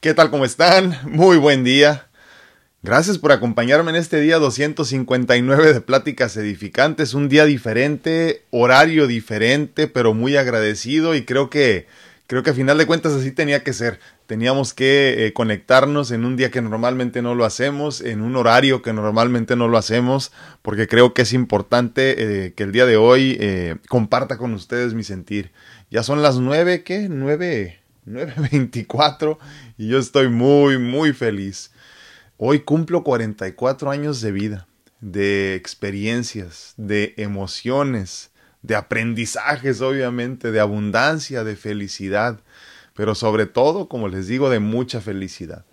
¿Qué tal? ¿Cómo están? Muy buen día. Gracias por acompañarme en este día 259 de Pláticas Edificantes. Un día diferente, horario diferente, pero muy agradecido y creo que creo que a final de cuentas así tenía que ser. Teníamos que eh, conectarnos en un día que normalmente no lo hacemos, en un horario que normalmente no lo hacemos, porque creo que es importante eh, que el día de hoy eh, comparta con ustedes mi sentir. Ya son las nueve, ¿qué? Nueve 9.24 y yo estoy muy, muy feliz. Hoy cumplo 44 años de vida, de experiencias, de emociones, de aprendizajes, obviamente, de abundancia, de felicidad, pero sobre todo, como les digo, de mucha felicidad.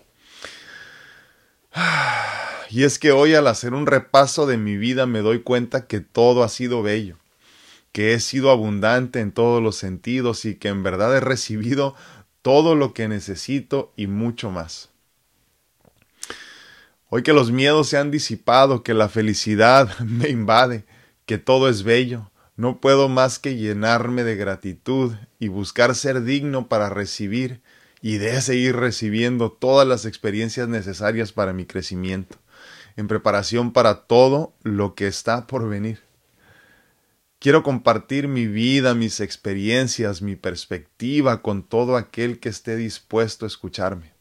Y es que hoy al hacer un repaso de mi vida me doy cuenta que todo ha sido bello, que he sido abundante en todos los sentidos y que en verdad he recibido todo lo que necesito y mucho más. Hoy que los miedos se han disipado, que la felicidad me invade, que todo es bello, no puedo más que llenarme de gratitud y buscar ser digno para recibir y de seguir recibiendo todas las experiencias necesarias para mi crecimiento, en preparación para todo lo que está por venir. Quiero compartir mi vida, mis experiencias, mi perspectiva con todo aquel que esté dispuesto a escucharme.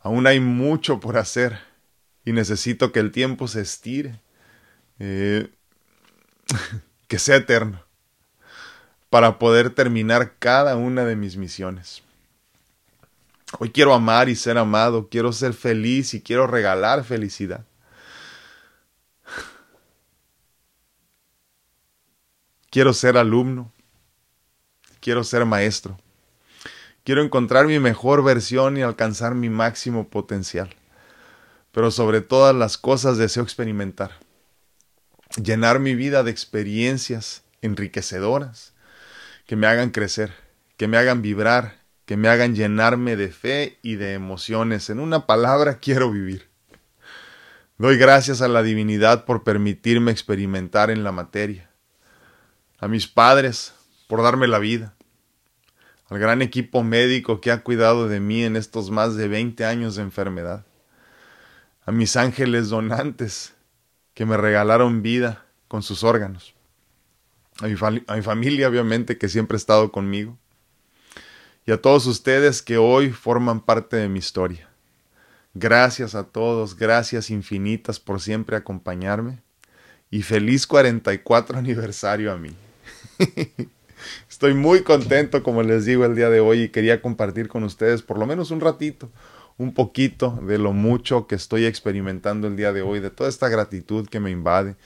Aún hay mucho por hacer y necesito que el tiempo se estire, eh, que sea eterno, para poder terminar cada una de mis misiones. Hoy quiero amar y ser amado, quiero ser feliz y quiero regalar felicidad. Quiero ser alumno. Quiero ser maestro. Quiero encontrar mi mejor versión y alcanzar mi máximo potencial. Pero sobre todas las cosas deseo experimentar. Llenar mi vida de experiencias enriquecedoras que me hagan crecer, que me hagan vibrar, que me hagan llenarme de fe y de emociones. En una palabra, quiero vivir. Doy gracias a la divinidad por permitirme experimentar en la materia a mis padres por darme la vida, al gran equipo médico que ha cuidado de mí en estos más de 20 años de enfermedad, a mis ángeles donantes que me regalaron vida con sus órganos, a mi, familia obviamente que siempre ha estado conmigo, y a todos ustedes que hoy forman parte de mi historia. Gracias a todos, gracias infinitas por siempre acompañarme. Y feliz 44 aniversario a mí. Estoy muy contento, como les digo, el día de hoy y quería compartir con ustedes por lo menos un ratito, un poquito de lo mucho que estoy experimentando el día de hoy, de toda esta gratitud que me invade,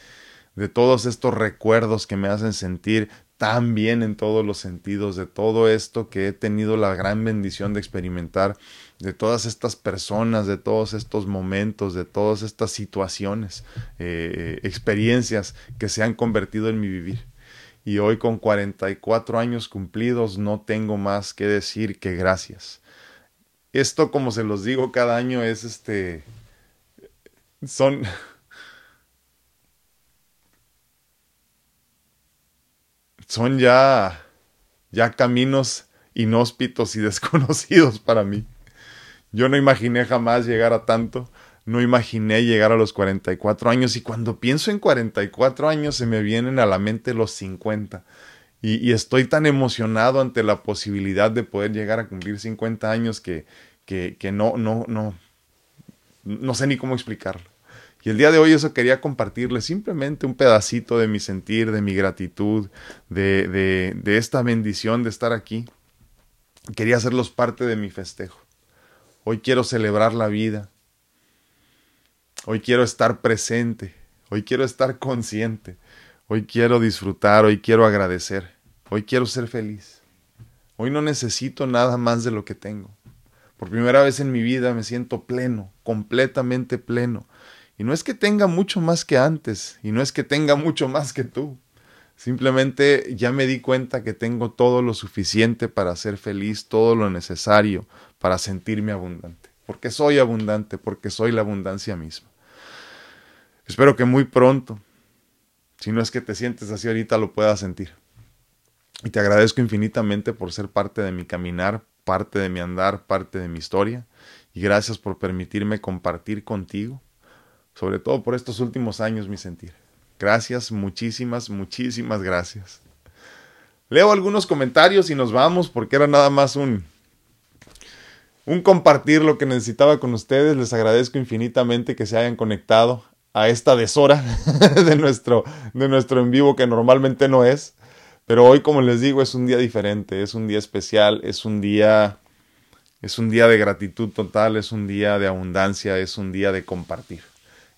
de todos estos recuerdos que me hacen sentir tan bien en todos los sentidos, de todo esto que he tenido la gran bendición de experimentar, de todas estas personas, de todos estos momentos, de todas estas situaciones, eh, experiencias que se han convertido en mi vivir y hoy con 44 años cumplidos no tengo más que decir que gracias. Esto, como se los digo cada año, es este... Son... Son ya... ya caminos inhóspitos y desconocidos para mí. Yo no imaginé jamás llegar a tanto no imaginé llegar a los 44 años y cuando pienso en 44 años se me vienen a la mente los 50 y, estoy tan emocionado ante la posibilidad de poder llegar a cumplir 50 años que, que, que no, no, no, no sé ni cómo explicarlo. Y el día de hoy eso quería compartirles simplemente un pedacito de mi sentir, de mi gratitud, de, de, de esta bendición de estar aquí. Quería hacerlos parte de mi festejo. Hoy quiero celebrar la vida, Hoy quiero estar presente, hoy quiero estar consciente, hoy quiero disfrutar, hoy quiero agradecer, hoy quiero ser feliz. Hoy no necesito nada más de lo que tengo. Por primera vez en mi vida me siento pleno, completamente pleno. Y no es que tenga mucho más que antes, y no es que tenga mucho más que tú. Simplemente ya me di cuenta que tengo todo lo suficiente para ser feliz, todo lo necesario para sentirme abundante. Porque soy abundante, porque soy la abundancia misma. Espero que muy pronto, si no es que te sientes así ahorita, lo puedas sentir. Y te agradezco infinitamente por ser parte de mi caminar, parte de mi andar, parte de mi historia. Y gracias por permitirme compartir contigo, sobre todo por estos últimos años, mi sentir. Gracias, muchísimas, muchísimas gracias. Leo algunos comentarios y nos vamos porque era nada más un, un compartir lo que necesitaba con ustedes. Les agradezco infinitamente que se hayan conectado a esta deshora de nuestro, de nuestro en vivo que normalmente no es. Pero hoy, como les digo, es un día diferente, es un día especial, es un día, es un día de gratitud total, es un día de abundancia, es un día de compartir.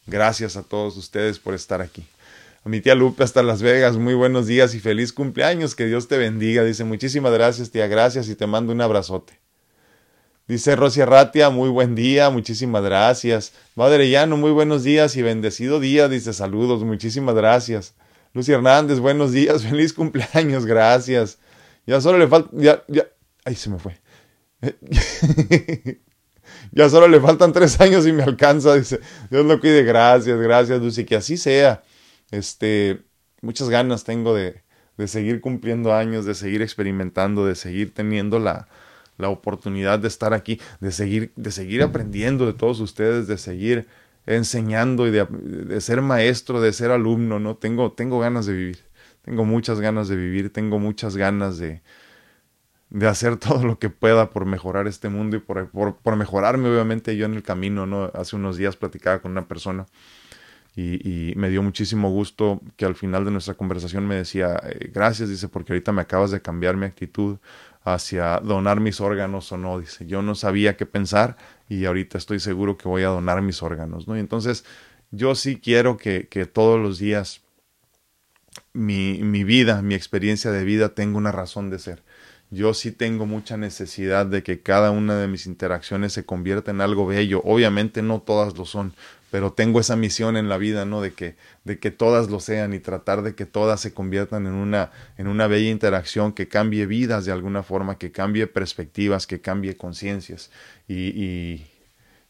Gracias a todos ustedes por estar aquí. A mi tía Lupe hasta Las Vegas, muy buenos días y feliz cumpleaños, que Dios te bendiga. Dice, muchísimas gracias, tía, gracias y te mando un abrazote. Dice Rosy Ratia, muy buen día, muchísimas gracias. Madre Llano, muy buenos días y bendecido día, dice saludos, muchísimas gracias. Lucy Hernández, buenos días, feliz cumpleaños, gracias. Ya solo le falta, ya, ya, ay, se me fue. ya solo le faltan tres años y me alcanza, dice, Dios lo cuide, gracias, gracias, Lucy, que así sea. Este, muchas ganas tengo de, de seguir cumpliendo años, de seguir experimentando, de seguir teniendo la, la oportunidad de estar aquí, de seguir, de seguir aprendiendo de todos ustedes, de seguir enseñando y de, de, ser maestro, de ser alumno, ¿no? Tengo, tengo ganas de vivir, tengo muchas ganas de vivir, tengo muchas ganas de, de hacer todo lo que pueda por mejorar este mundo y por, por, por mejorarme, obviamente, yo en el camino, ¿no? Hace unos días platicaba con una persona y, y, me dio muchísimo gusto que al final de nuestra conversación me decía, eh, gracias, dice, porque ahorita me acabas de cambiar mi actitud hacia donar mis órganos o no, dice, yo no sabía qué pensar y ahorita estoy seguro que voy a donar mis órganos, ¿no? Y entonces yo sí quiero que, que todos los días mi, mi vida, mi experiencia de vida tenga una razón de ser yo sí tengo mucha necesidad de que cada una de mis interacciones se convierta en algo bello. Obviamente no todas lo son, pero tengo esa misión en la vida, ¿no? De que, de que todas lo sean y tratar de que todas se conviertan en una, en una bella interacción que cambie vidas de alguna forma, que cambie perspectivas, que cambie conciencias. Y, y,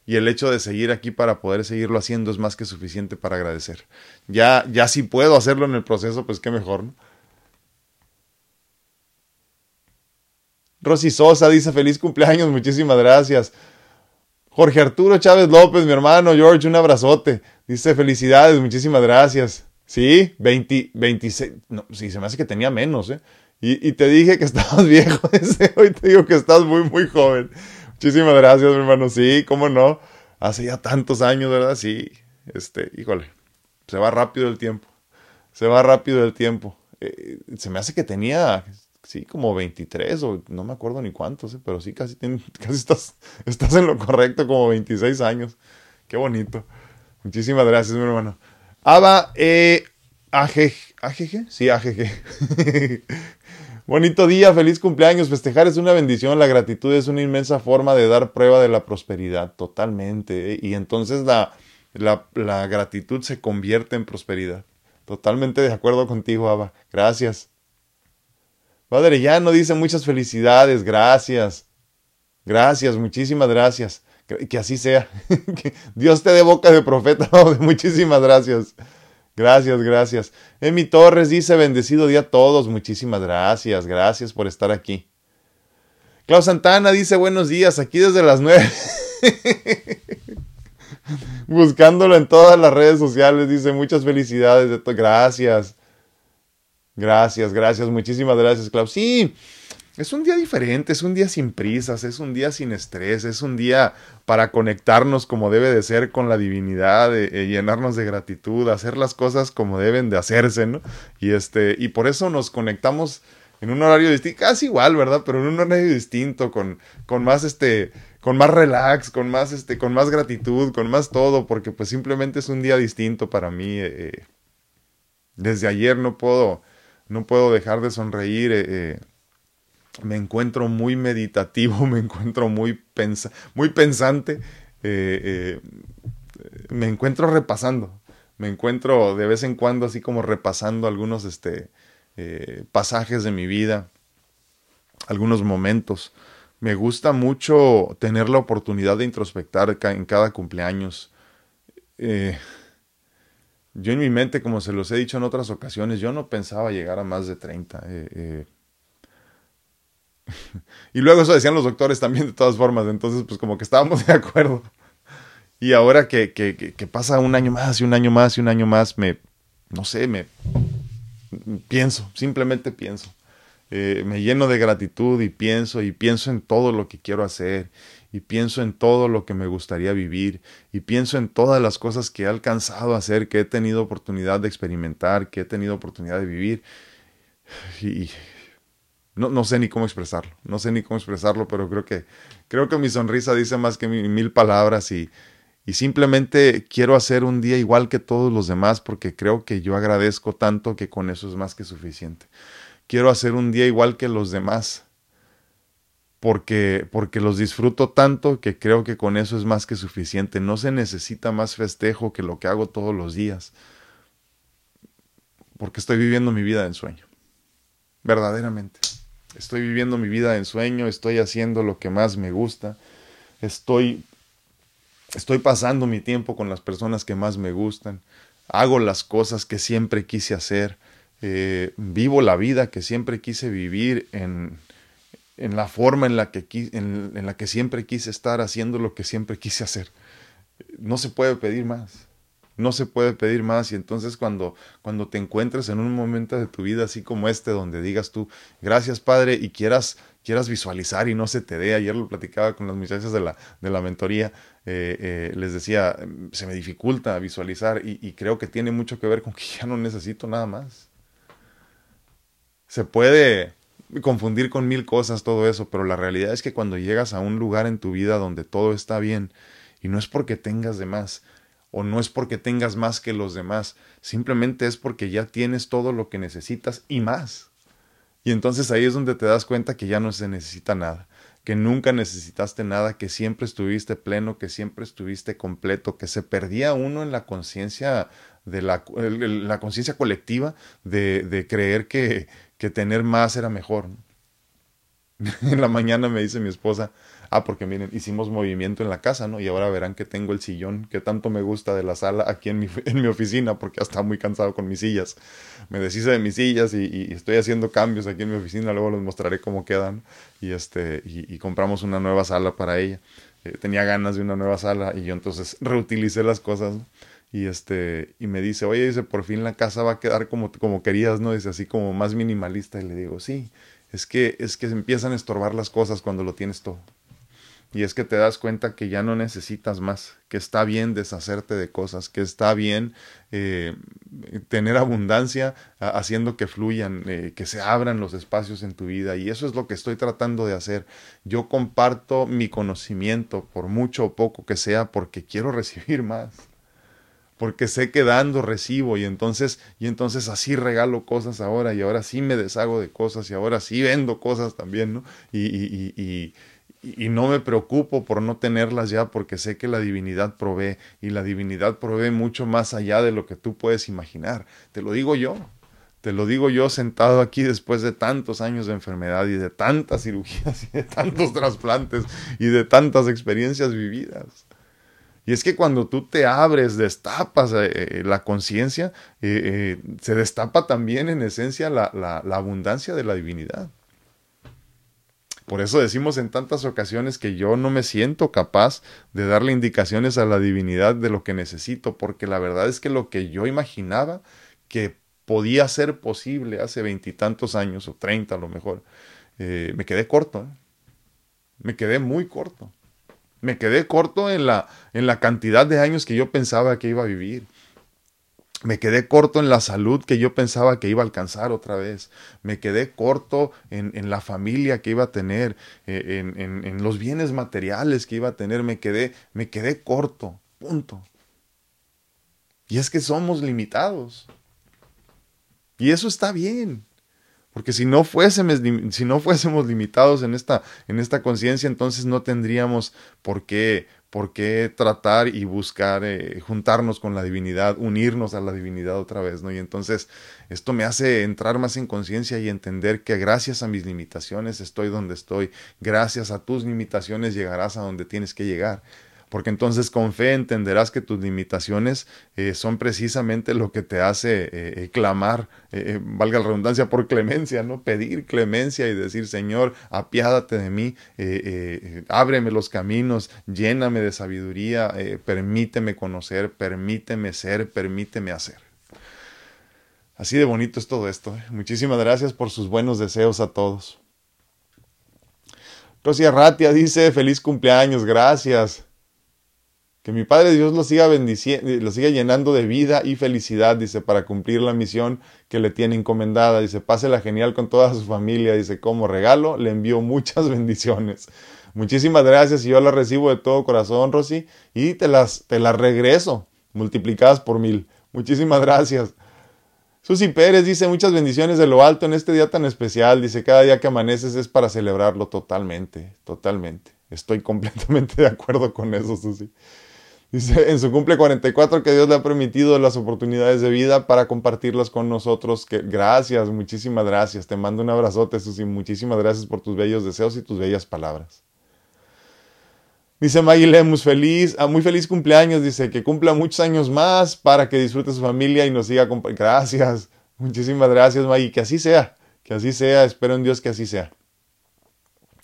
el hecho de seguir aquí para poder seguirlo haciendo es más que suficiente para agradecer. Ya, ya si puedo hacerlo en el proceso, pues qué mejor, ¿no? Rosy Sosa dice feliz cumpleaños, muchísimas gracias. Jorge Arturo Chávez López, mi hermano George, un abrazote. Dice felicidades, muchísimas gracias. Sí, 20, 26, no, sí, se me hace que tenía menos, ¿eh? Y, y te dije que estabas viejo, ese, hoy te digo que estás muy, muy joven. Muchísimas gracias, mi hermano. Sí, cómo no. Hace ya tantos años, ¿verdad? Sí, este, híjole, se va rápido el tiempo. Se va rápido el tiempo. Eh, se me hace que tenía sí, como 23 o no me acuerdo ni cuántos, ¿eh? pero sí, casi, casi estás, estás en lo correcto, como 26 años. Qué bonito. Muchísimas gracias, mi hermano. Aba, eh, AGG, sí, AGG. Bonito día, feliz cumpleaños. Festejar es una bendición, la gratitud es una inmensa forma de dar prueba de la prosperidad, totalmente. ¿eh? Y entonces la, la, la gratitud se convierte en prosperidad. Totalmente de acuerdo contigo, Aba. Gracias. Padre no dice muchas felicidades, gracias. Gracias, muchísimas gracias. Que, así sea. que Dios te dé boca de profeta. muchísimas gracias. Gracias, gracias. Emi Torres dice, bendecido día a todos. Muchísimas gracias. Gracias por estar aquí. Klaus Santana dice, buenos días, aquí desde las nueve. Buscándolo en todas las redes sociales. Dice, muchas felicidades. Gracias. Gracias, gracias, muchísimas gracias, Klaus. Sí, es un día diferente, es un día sin prisas, es un día sin estrés, es un día para conectarnos como debe de ser con la divinidad, eh, eh, llenarnos de gratitud, hacer las cosas como deben de hacerse, ¿no? Y este, y por eso nos conectamos en un horario distinto, casi igual, ¿verdad? Pero en un horario distinto, con, con más este, con más relax, con más este, con más gratitud, con más todo, porque pues simplemente es un día distinto para mí. Eh, desde ayer no puedo no puedo dejar de sonreír. Eh, eh, me encuentro muy meditativo, me encuentro muy, muy pensante, eh, me encuentro repasando, me encuentro de vez en cuando así como repasando algunos este, pasajes de mi vida, algunos momentos. Me gusta mucho tener la oportunidad de introspectar en cada cumpleaños. Yo en mi mente, como se los he dicho en otras ocasiones, yo no pensaba llegar a más de 30. Eh, eh. y luego eso decían los doctores también de todas formas, entonces pues como que estábamos de acuerdo. Y ahora que, que, pasa un año más y un año más y un año más, me, no sé, me pienso, simplemente pienso. Eh, me lleno de gratitud y pienso y pienso en todo lo que quiero hacer y pienso en todo lo que me gustaría vivir y pienso en todas las cosas que he alcanzado a hacer, que he tenido oportunidad de experimentar, que he tenido oportunidad de vivir y no, no sé ni cómo expresarlo, no sé ni cómo expresarlo, pero creo que creo que mi sonrisa dice más que mil palabras y, y simplemente quiero hacer un día igual que todos los demás porque creo que yo agradezco tanto que con eso es más que suficiente. Quiero hacer un día igual que los demás porque, porque los disfruto tanto que creo que con eso es más que suficiente. No se necesita más festejo que lo que hago todos los días porque estoy viviendo mi vida en sueño. Verdaderamente. Estoy viviendo mi vida en sueño, estoy haciendo lo que más me gusta, estoy Estoy pasando mi tiempo con las personas que más me gustan, hago las cosas que siempre quise hacer, eh, vivo la vida que siempre quise vivir en, en la forma en la, que, en, en la que siempre quise estar, haciendo lo que siempre quise hacer. No se puede pedir más no se puede pedir más y entonces cuando, cuando te encuentres en un momento de tu vida así como este donde digas tú gracias padre y quieras quieras visualizar y no se te dé. Ayer lo platicaba con las muchachas de la, de la mentoría, eh, eh, les decía, se me dificulta visualizar y, y creo que tiene mucho que ver con que ya no necesito nada más. Se puede confundir con mil cosas todo eso, pero la realidad es que cuando llegas a un lugar en tu vida donde todo está bien, y no es porque tengas de más, o no es porque tengas más que los demás, simplemente es porque ya tienes todo lo que necesitas y más. Y entonces ahí es donde te das cuenta que ya no se necesita nada, que nunca necesitaste nada, que siempre estuviste pleno, que siempre estuviste completo, que se perdía uno en la conciencia de la, la conciencia colectiva de, de creer que, que tener más era mejor. en la mañana me dice mi esposa, ah, porque miren, hicimos movimiento en la casa, ¿no? Y ahora verán que tengo el sillón que tanto me gusta de la sala aquí en mi, oficina, porque ya está muy cansado con mis sillas. Me deshice de mis sillas y, estoy haciendo cambios aquí en mi oficina, luego les mostraré cómo quedan. Y, este, y, compramos una nueva sala para ella. Eh, tenía ganas de una nueva sala y yo entonces reutilicé las cosas, y este y me dice oye dice por fin la casa va a quedar como como querías no dice así como más minimalista y le digo sí es que es que empiezan a estorbar las cosas cuando lo tienes todo y es que te das cuenta que ya no necesitas más, que está bien deshacerte de cosas, que está bien eh, tener abundancia haciendo que fluyan, eh, que se abran los espacios en tu vida. Y eso es lo que estoy tratando de hacer. Yo comparto mi conocimiento, por mucho o poco que sea, porque quiero recibir más porque sé que dando recibo y entonces y entonces así regalo cosas ahora y ahora sí me deshago de cosas y ahora sí vendo cosas también, ¿no? Y, y, y, y no me preocupo por no tenerlas ya porque sé que la divinidad provee y la divinidad provee mucho más allá de lo que tú puedes imaginar. Te lo digo yo, te lo digo yo sentado aquí después de tantos años de enfermedad y de tantas cirugías y de tantos trasplantes y de tantas experiencias vividas. Y es que cuando tú te abres, destapas eh, eh, la conciencia, eh, se destapa también en esencia la, la abundancia de la divinidad. Por eso decimos en tantas ocasiones que yo no me siento capaz de darle indicaciones a la divinidad de lo que necesito, porque la verdad es que lo que yo imaginaba que podía ser posible hace veintitantos años o treinta a lo mejor, me quedé corto. Me quedé muy corto. Me quedé corto en la, en la cantidad de años que yo pensaba que iba a vivir. Me quedé corto en la salud que yo pensaba que iba a alcanzar otra vez. Me quedé corto en, en la familia que iba a tener, eh, en, en, los bienes materiales que iba a tener. Me quedé, me quedé corto. Punto. Y es que somos limitados. Y eso está bien. Porque si no fuésemos, si no fuésemos limitados en esta, en esta conciencia, entonces no tendríamos por qué, por qué tratar y buscar eh, juntarnos con la divinidad, unirnos a la divinidad otra vez, ¿no? Y entonces esto me hace entrar más en conciencia y entender que gracias a mis limitaciones estoy donde estoy, gracias a tus limitaciones llegarás a donde tienes que llegar porque entonces con fe entenderás que tus limitaciones eh, son precisamente lo que te hace eh, eh, clamar, valga la redundancia, por clemencia, ¿no? Pedir clemencia y decir, Señor, apiádate de mí, ábreme los caminos, lléname de sabiduría, permíteme conocer, permíteme ser, permíteme hacer. Así de bonito es todo esto. Muchísimas gracias por sus buenos deseos a todos. Rosia Ratia dice, feliz cumpleaños, gracias. Mi Padre Dios lo siga bendiciendo, lo siga llenando de vida y felicidad, dice, para cumplir la misión que le tiene encomendada. Dice, pásela genial con toda su familia. Dice, como regalo, le envío muchas bendiciones. Muchísimas gracias y yo las recibo de todo corazón, Rosy, y te las, te las regreso, multiplicadas por mil. Muchísimas gracias. Susi Pérez dice muchas bendiciones de lo alto en este día tan especial. Dice, cada día que amaneces es para celebrarlo totalmente, totalmente. Estoy completamente de acuerdo con eso, Susi. Dice, en su cumple 44 que Dios le ha permitido las oportunidades de vida para compartirlas con nosotros. Que, gracias, muchísimas gracias. Te mando un abrazote, Susi. Muchísimas gracias por tus bellos deseos y tus bellas palabras. Dice Maggie Lemus, feliz, ah, muy feliz cumpleaños, dice que cumpla muchos años más para que disfrute su familia y nos siga Gracias, muchísimas gracias Maggie, que así sea, que así sea, espero en Dios que así sea.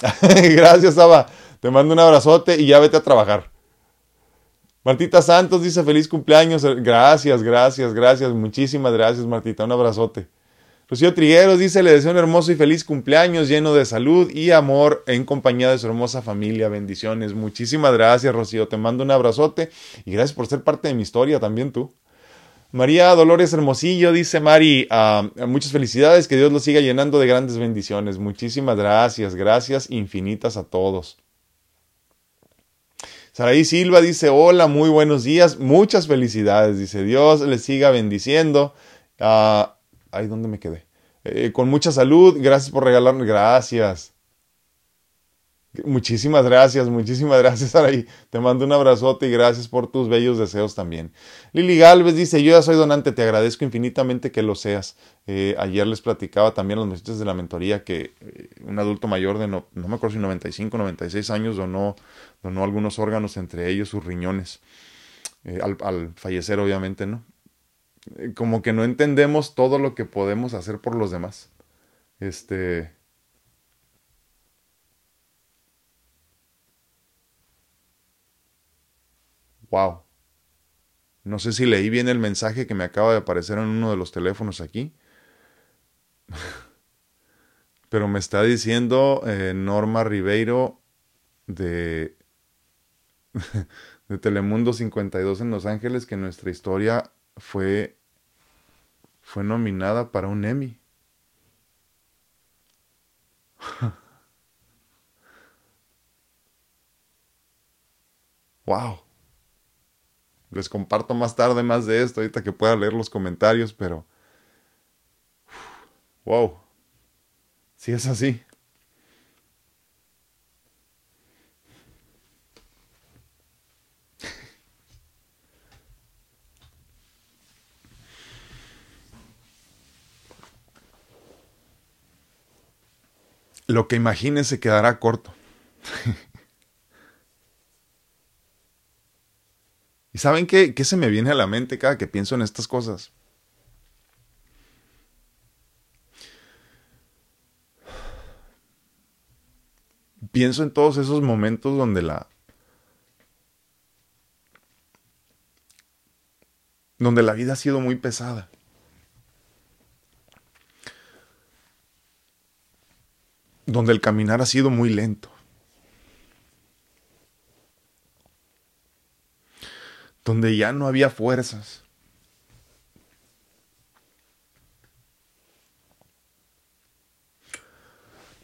gracias, Aba, te mando un abrazote y ya vete a trabajar. Martita Santos dice feliz cumpleaños, gracias, gracias, gracias, muchísimas gracias Martita, un abrazote. Rocío Trigueros dice, le deseo un hermoso y feliz cumpleaños lleno de salud y amor en compañía de su hermosa familia. Bendiciones. Muchísimas gracias, Rocío. Te mando un abrazote y gracias por ser parte de mi historia también tú. María Dolores Hermosillo dice Mari, ah, muchas felicidades, que Dios lo siga llenando de grandes bendiciones. Muchísimas gracias, gracias infinitas a todos. Saraí Silva dice, hola, muy buenos días, muchas felicidades, dice Dios les siga bendiciendo. Uh, Ay, ¿dónde me quedé? Eh, con mucha salud, gracias por regalarme, gracias. Muchísimas gracias, muchísimas gracias, Araí. Te mando un abrazote y gracias por tus bellos deseos también. Lili Galvez dice, yo ya soy donante, te agradezco infinitamente que lo seas. Eh, ayer les platicaba también a los muchachos de la mentoría que eh, un adulto mayor de, no, me acuerdo si 95, 96 años donó, donó algunos órganos, entre ellos sus riñones, al, al fallecer obviamente, ¿no? Eh, como que no entendemos todo lo que podemos hacer por los demás. Este. Wow. No sé si leí bien el mensaje que me acaba de aparecer en uno de los teléfonos aquí. Pero me está diciendo eh, Norma Ribeiro de, de Telemundo 52 en Los Ángeles que nuestra historia fue, fue nominada para un Emmy. wow. Les comparto más tarde más de esto, ahorita que pueda leer los comentarios, pero... Wow. Si es así. lo que imagines se quedará corto. ¿Y saben qué, qué se me viene a la mente cada que pienso en estas cosas? Pienso en todos esos momentos donde la donde la vida ha sido muy pesada. donde el caminar ha sido muy lento. Donde ya no había fuerzas.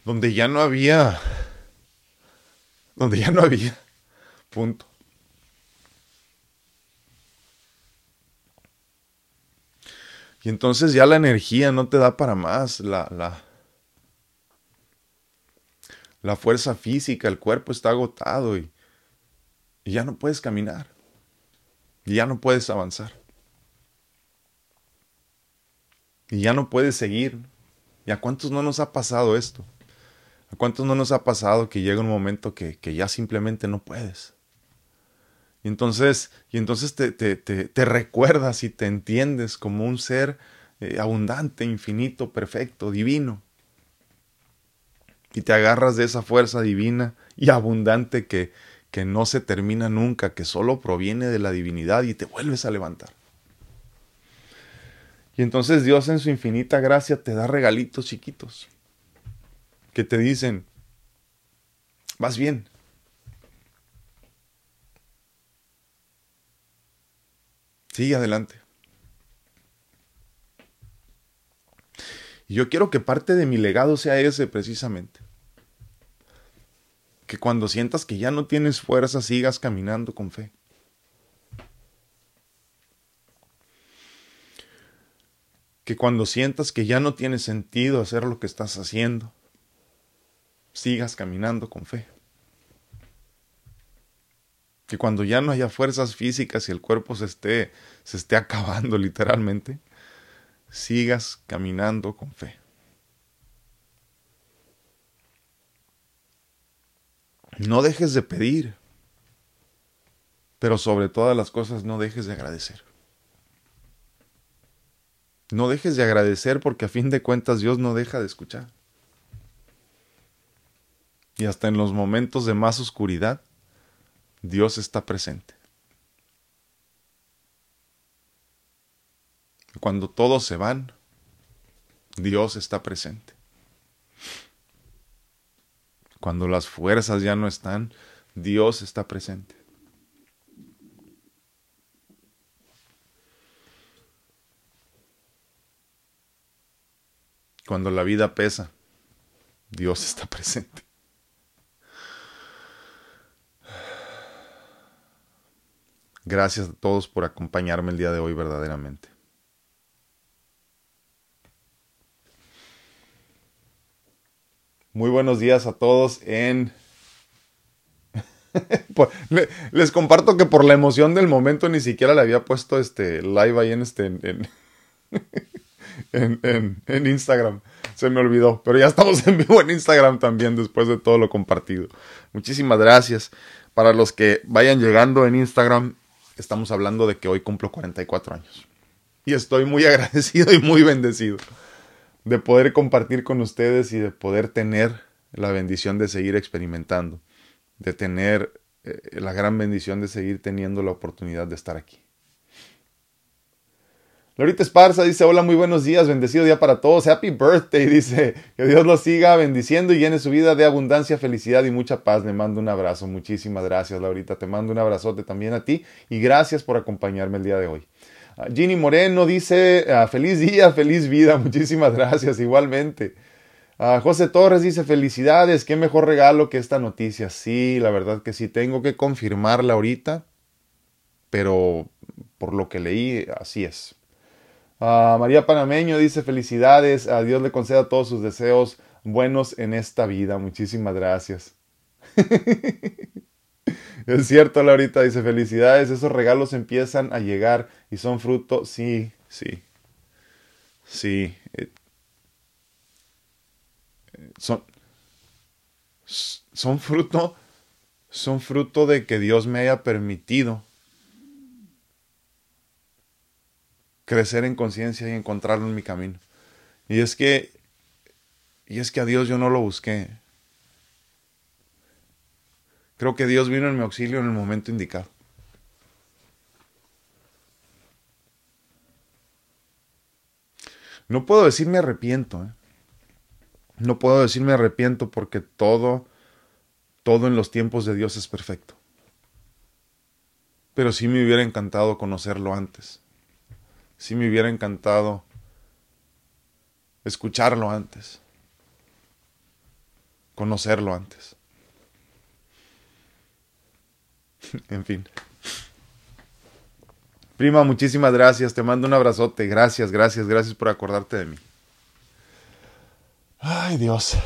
Donde ya no había... Donde ya no había. Punto. Y entonces ya la energía no te da para más. La, la, la fuerza física, el cuerpo está agotado y, ya no puedes caminar. Y ya no puedes avanzar. Y ya no puedes seguir. ¿Y a cuántos no nos ha pasado esto? ¿A cuántos no nos ha pasado que llega un momento que, que ya simplemente no puedes? Y entonces, y entonces te, te, te, recuerdas y te entiendes como un ser eh, abundante, infinito, perfecto, divino. Y te agarras de esa fuerza divina y abundante que, que no se termina nunca, que solo proviene de la divinidad y te vuelves a levantar. Y entonces Dios en su infinita gracia te da regalitos chiquitos que te dicen, vas bien, Sigue adelante. Y yo quiero que parte de mi legado sea ese precisamente. Que cuando sientas que ya no tienes fuerza, sigas caminando con fe. Que cuando sientas que ya no tiene sentido hacer lo que estás haciendo, sigas caminando con fe que cuando ya no haya fuerzas físicas y el cuerpo se esté, se esté acabando literalmente, sigas caminando con fe. No dejes de pedir, pero sobre todas las cosas no dejes de agradecer. No dejes de agradecer porque a fin de cuentas Dios no deja de escuchar. Y hasta en los momentos de más oscuridad, Dios está presente. Cuando todos se van, Dios está presente. Cuando las fuerzas ya no están, Dios está presente. Cuando la vida pesa, Dios está presente. Gracias a todos por acompañarme el día de hoy verdaderamente. Muy buenos días a todos en... Les comparto que por la emoción del momento ni siquiera le había puesto este live ahí en este... En, en, en, Instagram. Se me olvidó. Pero ya estamos en vivo en Instagram también después de todo lo compartido. Muchísimas gracias. Para los que vayan llegando en Instagram, estamos hablando de que hoy cumplo 44 años. Y estoy muy agradecido y muy bendecido de poder compartir con ustedes y de poder tener la bendición de seguir experimentando, de tener eh, la gran bendición de seguir teniendo la oportunidad de estar aquí. Lorita Esparza dice, hola, muy buenos días, bendecido día para todos, happy birthday, dice, que Dios los siga bendiciendo y llene su vida de abundancia, felicidad y mucha paz. Le mando un abrazo, muchísimas gracias, Laurita, te mando un abrazote también a ti y gracias por acompañarme el día de hoy. Ah, Ginny Moreno dice, ah, feliz día, feliz vida, muchísimas gracias, igualmente. Ah, José Torres dice, felicidades, qué mejor regalo que esta noticia. Sí, la verdad que sí, tengo que confirmarla ahorita, pero por lo que leí, así es. María Panameño dice felicidades, a Dios le conceda todos sus deseos buenos en esta vida. Muchísimas gracias. es cierto, Laurita dice felicidades, esos regalos empiezan a llegar y son fruto, sí, sí, sí. Eh, son, son fruto, son fruto de que Dios me haya permitido crecer en conciencia y encontrarlo en mi camino. Y es que, y es que a Dios yo no lo busqué. Creo que Dios vino en mi auxilio en el momento indicado. No puedo decir me arrepiento. ¿eh? No puedo decir me arrepiento porque todo, todo en los tiempos de Dios es perfecto. Pero sí me hubiera encantado conocerlo antes sí me hubiera encantado escucharlo antes, conocerlo antes. en fin. Prima, muchísimas gracias. Te mando un abrazote. Gracias, gracias, gracias por acordarte de mí. Ay, Dios.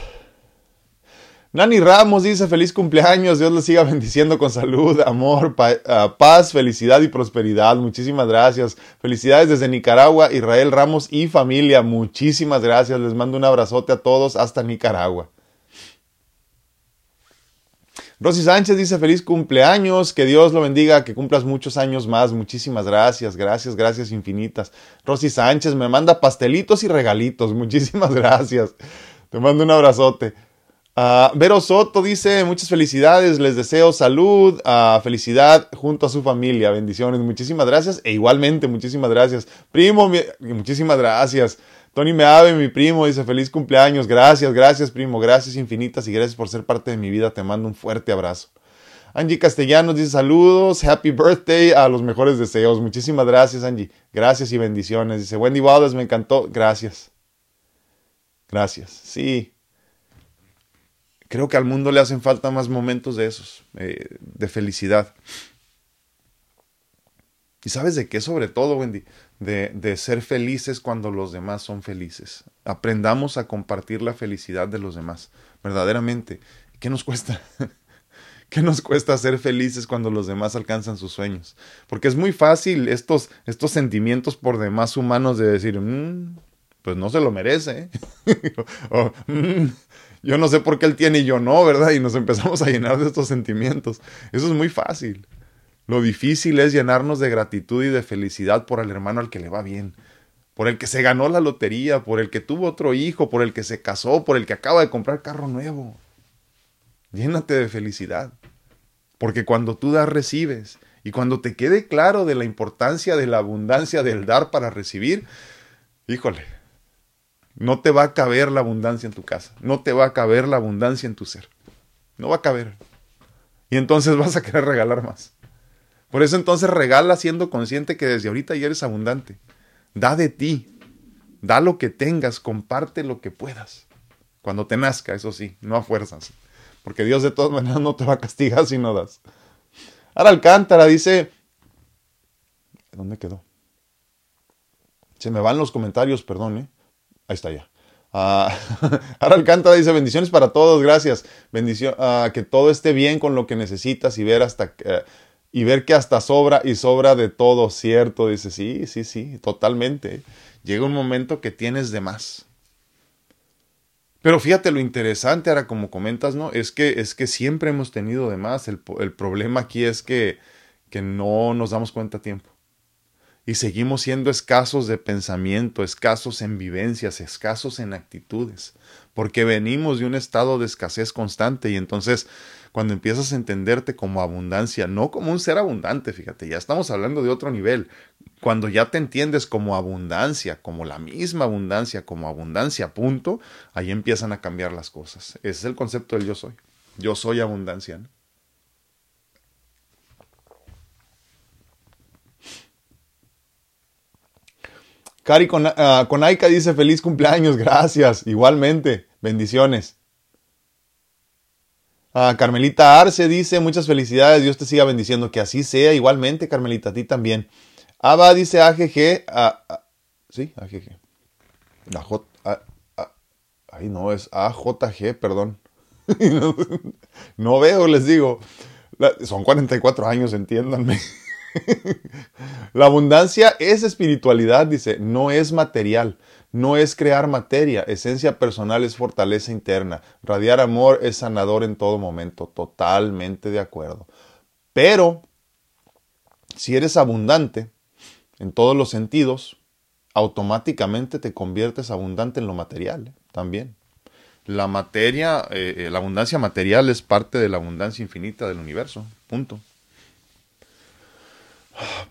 Nani Ramos dice feliz cumpleaños, Dios le siga bendiciendo con salud, amor, ah, paz, felicidad y prosperidad. Muchísimas gracias. Felicidades desde Nicaragua, Israel Ramos y familia. Muchísimas gracias. Les mando un abrazote a todos hasta Nicaragua. Rosy Sánchez dice feliz cumpleaños, que Dios lo bendiga, que cumplas muchos años más. Muchísimas gracias, gracias, gracias infinitas. Rosy Sánchez me manda pastelitos y regalitos. Muchísimas gracias. Te mando un abrazote. Uh, Vero Soto dice muchas felicidades, les deseo salud, uh, felicidad junto a su familia, bendiciones, muchísimas gracias e igualmente muchísimas gracias. Primo, muchísimas gracias. Tony Meave, mi primo, dice feliz cumpleaños. Gracias, gracias, primo. Gracias infinitas y gracias por ser parte de mi vida. Te mando un fuerte abrazo. Angie Castellanos dice saludos, happy birthday, a los mejores deseos. Muchísimas gracias, Angie. Gracias y bendiciones. Dice Wendy Wallace, me encantó. Gracias. Gracias. Sí. Creo que al mundo le hacen falta más momentos de esos, eh, de felicidad. ¿Y sabes de qué sobre todo, Wendy? De, ser felices cuando los demás son felices. Aprendamos a compartir la felicidad de los demás, verdaderamente. ¿Qué nos cuesta? ¿Qué nos cuesta ser felices cuando los demás alcanzan sus sueños? Porque es muy fácil estos, estos sentimientos por demás humanos de decir, mm, pues no se lo merece. o, mm, yo no sé por qué él tiene y yo no, ¿verdad? Y nos empezamos a llenar de estos sentimientos. Eso es muy fácil. Lo difícil es llenarnos de gratitud y de felicidad por el hermano al que le va bien, por el que se ganó la lotería, por el que tuvo otro hijo, por el que se casó, por el que acaba de comprar carro nuevo. Llénate de felicidad, porque cuando tú das, recibes. Y cuando te quede claro de la importancia de la abundancia del dar para recibir, híjole, no te va a caber la abundancia en tu casa, no te va a caber la abundancia en tu ser, no va a caber. Y entonces vas a querer regalar más. Por eso entonces regala siendo consciente que desde ahorita ya eres abundante. Da de ti. Da lo que tengas, comparte lo que puedas. Cuando te nazca, eso sí, no a fuerzas. Porque Dios de todas maneras no te va a castigar si no das. Ahora Alcántara dice... ¿Dónde quedó? Se me van los comentarios, perdón, ¿eh? Ahí está ya. Ah, ahora Alcántara dice bendiciones para todos, gracias. Ah, que todo esté bien con lo que necesitas y ver hasta... Uh, y ver que hasta sobra y sobra de todo, ¿cierto? Dice, sí, sí, sí, totalmente. Llega un momento que tienes de más. Pero fíjate lo interesante, ahora como comentas, ¿no? Es que, es que siempre hemos tenido de más. El, el problema aquí es que, que no nos damos cuenta a tiempo. Y seguimos siendo escasos de pensamiento, escasos en vivencias, escasos en actitudes, porque venimos de un estado de escasez constante y entonces cuando empiezas a entenderte como abundancia, no como un ser abundante, fíjate, ya estamos hablando de otro nivel. Cuando ya te entiendes como abundancia, como la misma abundancia, como abundancia, punto, ahí empiezan a cambiar las cosas. Ese es el concepto del yo soy. Yo soy abundancia. ¿no? Cari con, uh, Conaika dice feliz cumpleaños, gracias, igualmente, bendiciones. Carmelita Arce dice, muchas felicidades, Dios te siga bendiciendo, que así sea, igualmente, Carmelita, a ti también. Ava dice AGG, sí, AGG. La J, ahí no, es AJG, perdón. no, veo, les digo. son 44 años, entiéndanme. La abundancia es espiritualidad, dice, no es material no es crear materia, esencia personal es fortaleza interna, radiar amor es sanador en todo momento, totalmente de acuerdo. Pero, si eres abundante en todos los sentidos, automáticamente te conviertes abundante en lo material ¿eh? también. La materia, eh, eh, la abundancia material es parte de la abundancia infinita del universo, punto.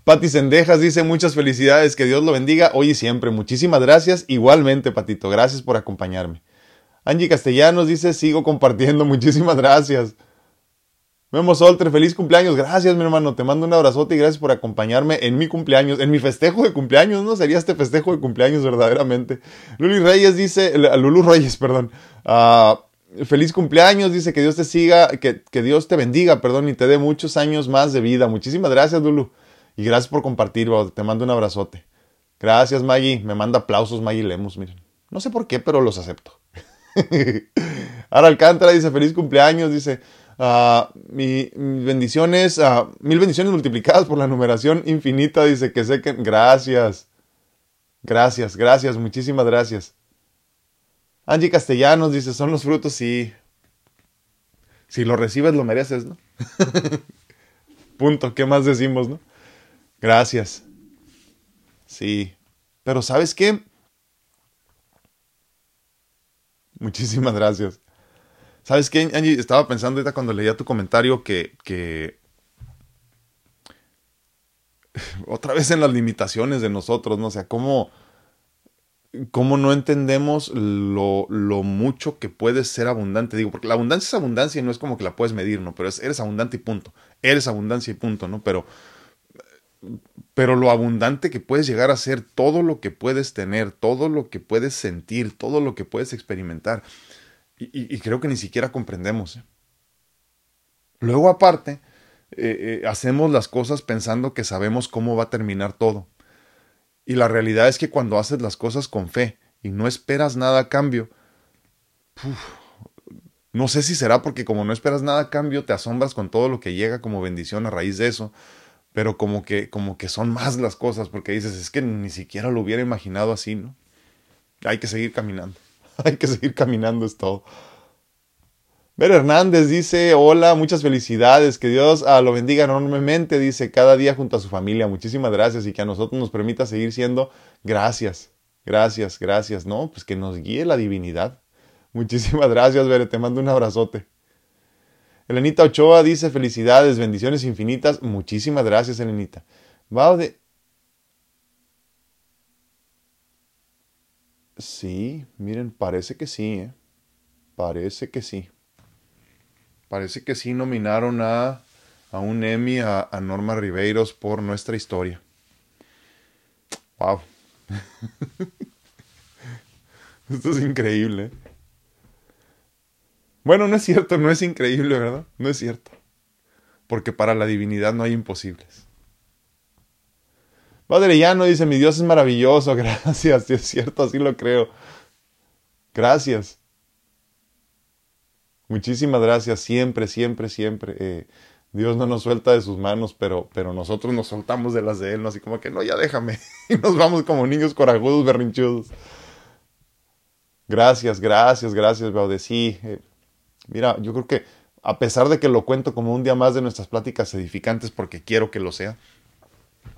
Pati Sendejas dice muchas felicidades, que Dios lo bendiga hoy y siempre. Muchísimas gracias. Igualmente, Patito, gracias por acompañarme. Angie Castellanos dice sigo compartiendo. Muchísimas gracias. Memo Solter, feliz cumpleaños. Gracias, mi hermano. Te mando un abrazote y gracias por acompañarme en mi cumpleaños, en mi festejo de cumpleaños, ¿no? Sería este festejo de cumpleaños verdaderamente. Luli Reyes dice, Lulu Reyes, perdón. Uh, feliz cumpleaños, dice que Dios te siga, que Dios te bendiga, perdón, y te dé muchos años más de vida. Muchísimas gracias, Lulu. Y gracias por compartir, te mando un abrazote. Gracias, Maggie. Me manda aplausos, Maggie Lemus, miren. No sé por qué, pero los acepto. Ahora Alcántara dice, feliz cumpleaños, dice, uh, mi, bendiciones, uh, mil bendiciones multiplicadas por la numeración infinita, dice que sé que... Gracias. Gracias, gracias, muchísimas gracias. Angie Castellanos dice, son los frutos, sí. Si lo recibes, lo mereces, ¿no? Punto. ¿Qué más decimos, no? Gracias. Sí. Pero ¿sabes qué? Muchísimas gracias. ¿Sabes qué, Angie? Estaba pensando ahorita cuando leía tu comentario que, que otra vez en las limitaciones de nosotros, ¿no? O sea, cómo, cómo no entendemos lo, lo, mucho que puedes ser abundante. Digo, porque la abundancia es abundancia y no es como que la puedes medir, ¿no? Pero es, eres abundante y punto. Eres abundancia y punto, ¿no? Pero, pero lo abundante que puedes llegar a ser, todo lo que puedes tener, todo lo que puedes sentir, todo lo que puedes experimentar. Y, creo que ni siquiera comprendemos. ¿eh? Luego, aparte, eh, eh, hacemos las cosas pensando que sabemos cómo va a terminar todo. Y la realidad es que cuando haces las cosas con fe y no esperas nada a cambio, no sé si será porque como no esperas nada a cambio, te asombras con todo lo que llega como bendición a raíz de eso, pero como que, como que son más las cosas, porque dices, es que ni siquiera lo hubiera imaginado así, ¿no? Hay que seguir caminando, hay que seguir caminando es todo. Ver Hernández dice, hola, muchas felicidades, que Dios ah, lo bendiga enormemente, dice, cada día junto a su familia, muchísimas gracias y que a nosotros nos permita seguir siendo gracias, gracias, gracias, ¿no? Pues que nos guíe la divinidad. Muchísimas gracias, Bere, te mando un abrazote. Elenita Ochoa dice, felicidades, bendiciones infinitas, muchísimas gracias, Elenita. Va de... Sí, miren, parece que sí, ¿eh? Parece que sí. Parece que sí nominaron a, a un Emmy a, Norma Riveiros por nuestra historia. Wow. Esto es increíble. Bueno, no es cierto, no es increíble, ¿verdad? No es cierto. Porque para la divinidad no hay imposibles. Padre Llano dice, mi Dios es maravilloso, gracias, es cierto, así lo creo. Gracias. Muchísimas gracias, siempre, siempre, siempre. Eh, Dios no nos suelta de sus manos, pero, pero nosotros nos soltamos de las de Él, ¿no? Así como que, no, ya déjame. Y nos vamos como niños corajudos, berrinchudos. Gracias, gracias, gracias, Baude. Sí, eh, mira, yo creo que a pesar de que lo cuento como un día más de nuestras pláticas edificantes, porque quiero que lo sea,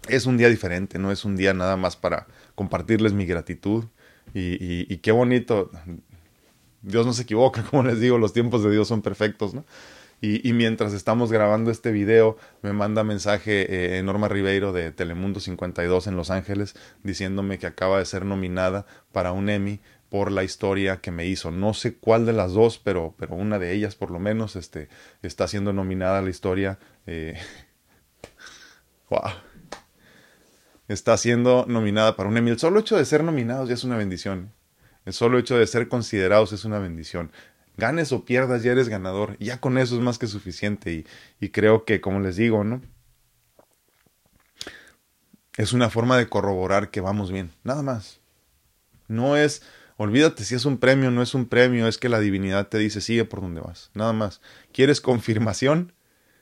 es un día diferente, no es un día nada más para compartirles mi gratitud. Y, qué bonito, Dios no se equivoca, como les digo, los tiempos de Dios son perfectos, ¿no? Y, mientras estamos grabando este video, me manda mensaje eh, Norma Ribeiro de Telemundo 52 en Los Ángeles diciéndome que acaba de ser nominada para un Emmy por la historia que me hizo. No sé cuál de las dos, pero, pero una de ellas por lo menos este, está siendo nominada a la historia. Eh, wow. Está siendo nominada para un Emmy. El solo hecho de ser nominados ya es una bendición. El solo hecho de ser considerados es una bendición. Ganes o pierdas, ya eres ganador. Ya con eso es más que suficiente. Y, y creo que, como les digo, ¿no? Es una forma de corroborar que vamos bien. Nada más. No es, olvídate si es un premio, no es un premio, es que la divinidad te dice sigue por donde vas. Nada más. ¿Quieres confirmación?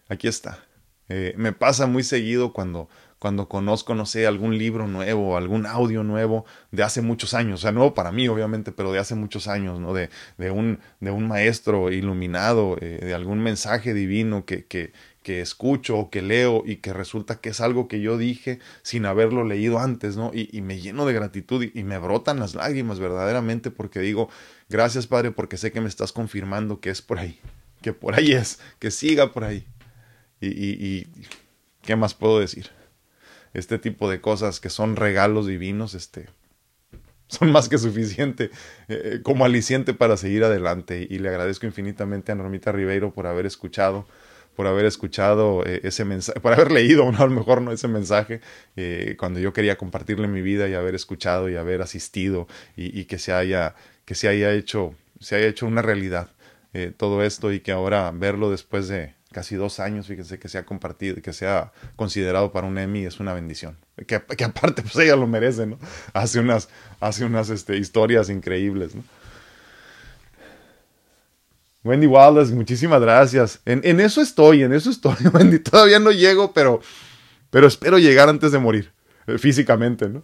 Aquí está. Eh, me pasa muy seguido cuando cuando conozco, no sé, algún libro nuevo, algún audio nuevo de hace muchos años, o sea, nuevo para mí, obviamente, pero de hace muchos años, ¿no? De, de, un, de un maestro iluminado, eh, de algún mensaje divino que, que, que escucho o que leo y que resulta que es algo que yo dije sin haberlo leído antes, ¿no? Y, me lleno de gratitud y, y, me brotan las lágrimas verdaderamente porque digo, gracias Padre porque sé que me estás confirmando que es por ahí, que por ahí es, que siga por ahí. Y, y ¿qué más puedo decir? este tipo de cosas que son regalos divinos, este, son más que suficiente eh, como aliciente para seguir adelante. Y le agradezco infinitamente a Normita Ribeiro por haber escuchado, por haber escuchado eh, ese mensaje, por haber leído, a lo mejor no ese mensaje, eh, cuando yo quería compartirle mi vida y haber escuchado y haber asistido y, que se haya, que se haya hecho, se haya hecho una realidad todo esto y que ahora verlo después de, casi dos años, fíjense que se ha compartido, que se ha considerado para un Emmy, es una bendición. Que, que aparte, pues ella lo merece, ¿no? Hace unas, hace unas este, historias increíbles, ¿no? Wendy Wallace, muchísimas gracias. En, en, eso estoy, en eso estoy, Wendy. Todavía no llego, pero, pero espero llegar antes de morir, eh, físicamente, ¿no?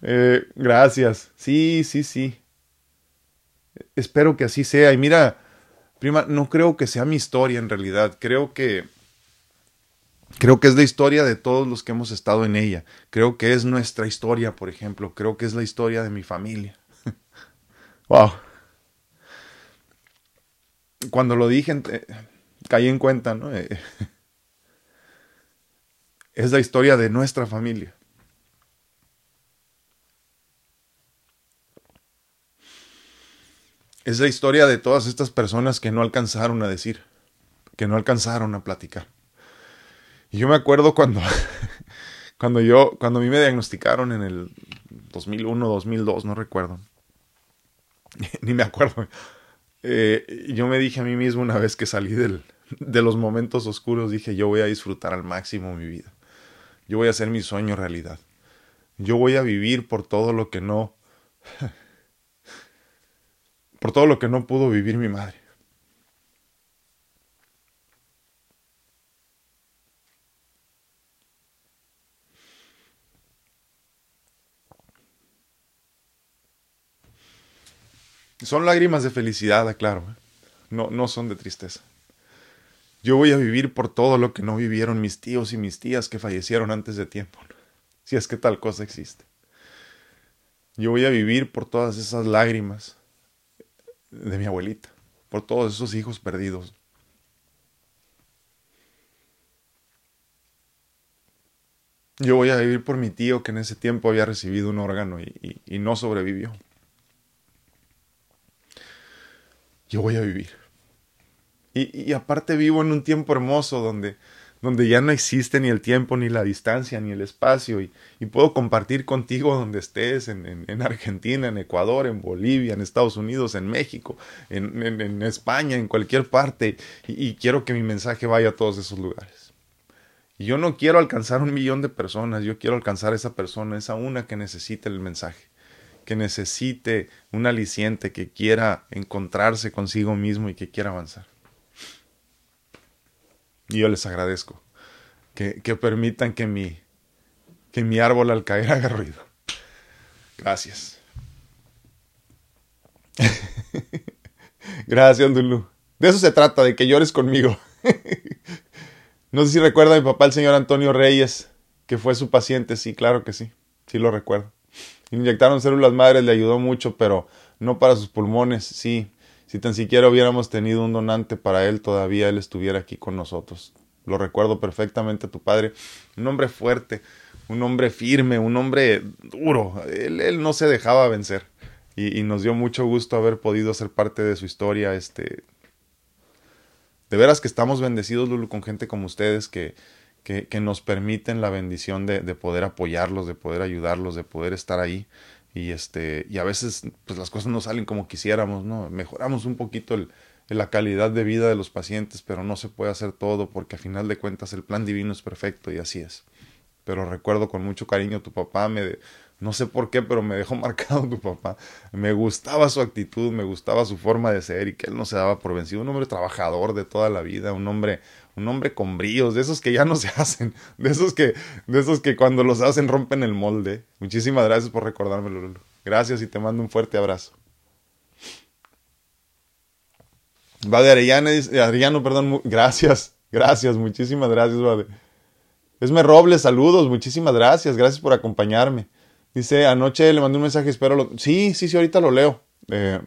Eh, gracias. Sí, sí, sí. Espero que así sea. Y mira, Prima, no creo que sea mi historia en realidad. Creo que Creo que es la historia de todos los que hemos estado en ella. Creo que es nuestra historia, por ejemplo. Creo que es la historia de mi familia. wow. Cuando lo dije, caí en cuenta, ¿no? Eh, es la historia de nuestra familia. Es la historia de todas estas personas que no alcanzaron a decir, que no alcanzaron a platicar. Y yo me acuerdo cuando, cuando yo, cuando a mí me diagnosticaron en el 2001, 2002, no recuerdo. Ni me acuerdo. Eh, yo me dije a mí mismo una vez que salí del, de los momentos oscuros, dije, yo voy a disfrutar al máximo mi vida. Yo voy a hacer mi sueño realidad. Yo voy a vivir por todo lo que no... por todo lo que no pudo vivir mi madre. Son lágrimas de felicidad, aclaro. ¿eh? No, no son de tristeza. Yo voy a vivir por todo lo que no vivieron mis tíos y mis tías que fallecieron antes de tiempo. Si es que tal cosa existe. Yo voy a vivir por todas esas lágrimas de mi abuelita, por todos esos hijos perdidos. Yo voy a vivir por mi tío que en ese tiempo había recibido un órgano y, y no sobrevivió. Yo voy a vivir. Y, aparte vivo en un tiempo hermoso donde, donde ya no existe ni el tiempo, ni la distancia, ni el espacio, y, puedo compartir contigo donde estés, en, en, Argentina, en Ecuador, en Bolivia, en Estados Unidos, en México, en, España, en cualquier parte, y, quiero que mi mensaje vaya a todos esos lugares. Y yo no quiero alcanzar un millón de personas, yo quiero alcanzar a esa persona, esa una que necesite el mensaje que necesite un aliciente, que quiera encontrarse consigo mismo y que quiera avanzar. Y yo les agradezco que, permitan que mi, que mi árbol al caer haga ruido. Gracias. Gracias, Dulu. De eso se trata, de que llores conmigo. no sé si recuerda a mi papá, el señor Antonio Reyes, que fue su paciente. Sí, claro que sí. Sí lo recuerdo. Inyectaron células madres, le ayudó mucho, pero no para sus pulmones, sí. Si tan siquiera hubiéramos tenido un donante para él, todavía él estuviera aquí con nosotros. Lo recuerdo perfectamente tu padre, un hombre fuerte, un hombre firme, un hombre duro. Él, no se dejaba vencer. Y, nos dio mucho gusto haber podido ser parte de su historia. Este, de veras que estamos bendecidos, Lulu, con gente como ustedes que, que, nos permiten la bendición de, de, poder apoyarlos, de poder ayudarlos, de poder estar ahí. Y, este, y a veces pues las cosas no salen como quisiéramos, ¿no? Mejoramos un poquito el, la calidad de vida de los pacientes, pero no se puede hacer todo porque a final de cuentas el plan divino es perfecto y así es. Pero recuerdo con mucho cariño tu papá me no sé por qué, pero me dejó marcado tu papá. Me gustaba su actitud, me gustaba su forma de ser y que él no se daba por vencido. Un hombre trabajador de toda la vida, un hombre un hombre con bríos, de esos que ya no se hacen, de esos que, de esos que cuando los hacen rompen el molde. Muchísimas gracias por recordármelo, Gracias y te mando un fuerte abrazo. Va de Arellano, Arellano, perdón, gracias, gracias, muchísimas gracias, Vade. Esme Robles, saludos, muchísimas gracias, gracias por acompañarme. Dice, anoche le mandé un mensaje, espero lo... Sí, sí, sí, ahorita lo leo. Eh,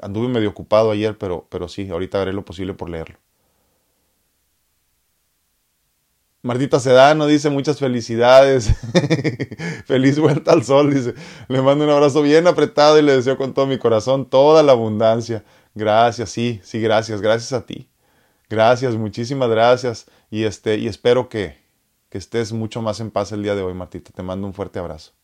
anduve medio ocupado ayer, pero, pero sí, ahorita haré lo posible por leerlo. Martita Sedano dice muchas felicidades. Feliz vuelta al sol, dice. Le mando un abrazo bien apretado y le deseo con todo mi corazón toda la abundancia. Gracias, sí, sí, gracias, gracias a ti. Gracias, muchísimas gracias. Y este, y espero que, que estés mucho más en paz el día de hoy, Martita. Te mando un fuerte abrazo.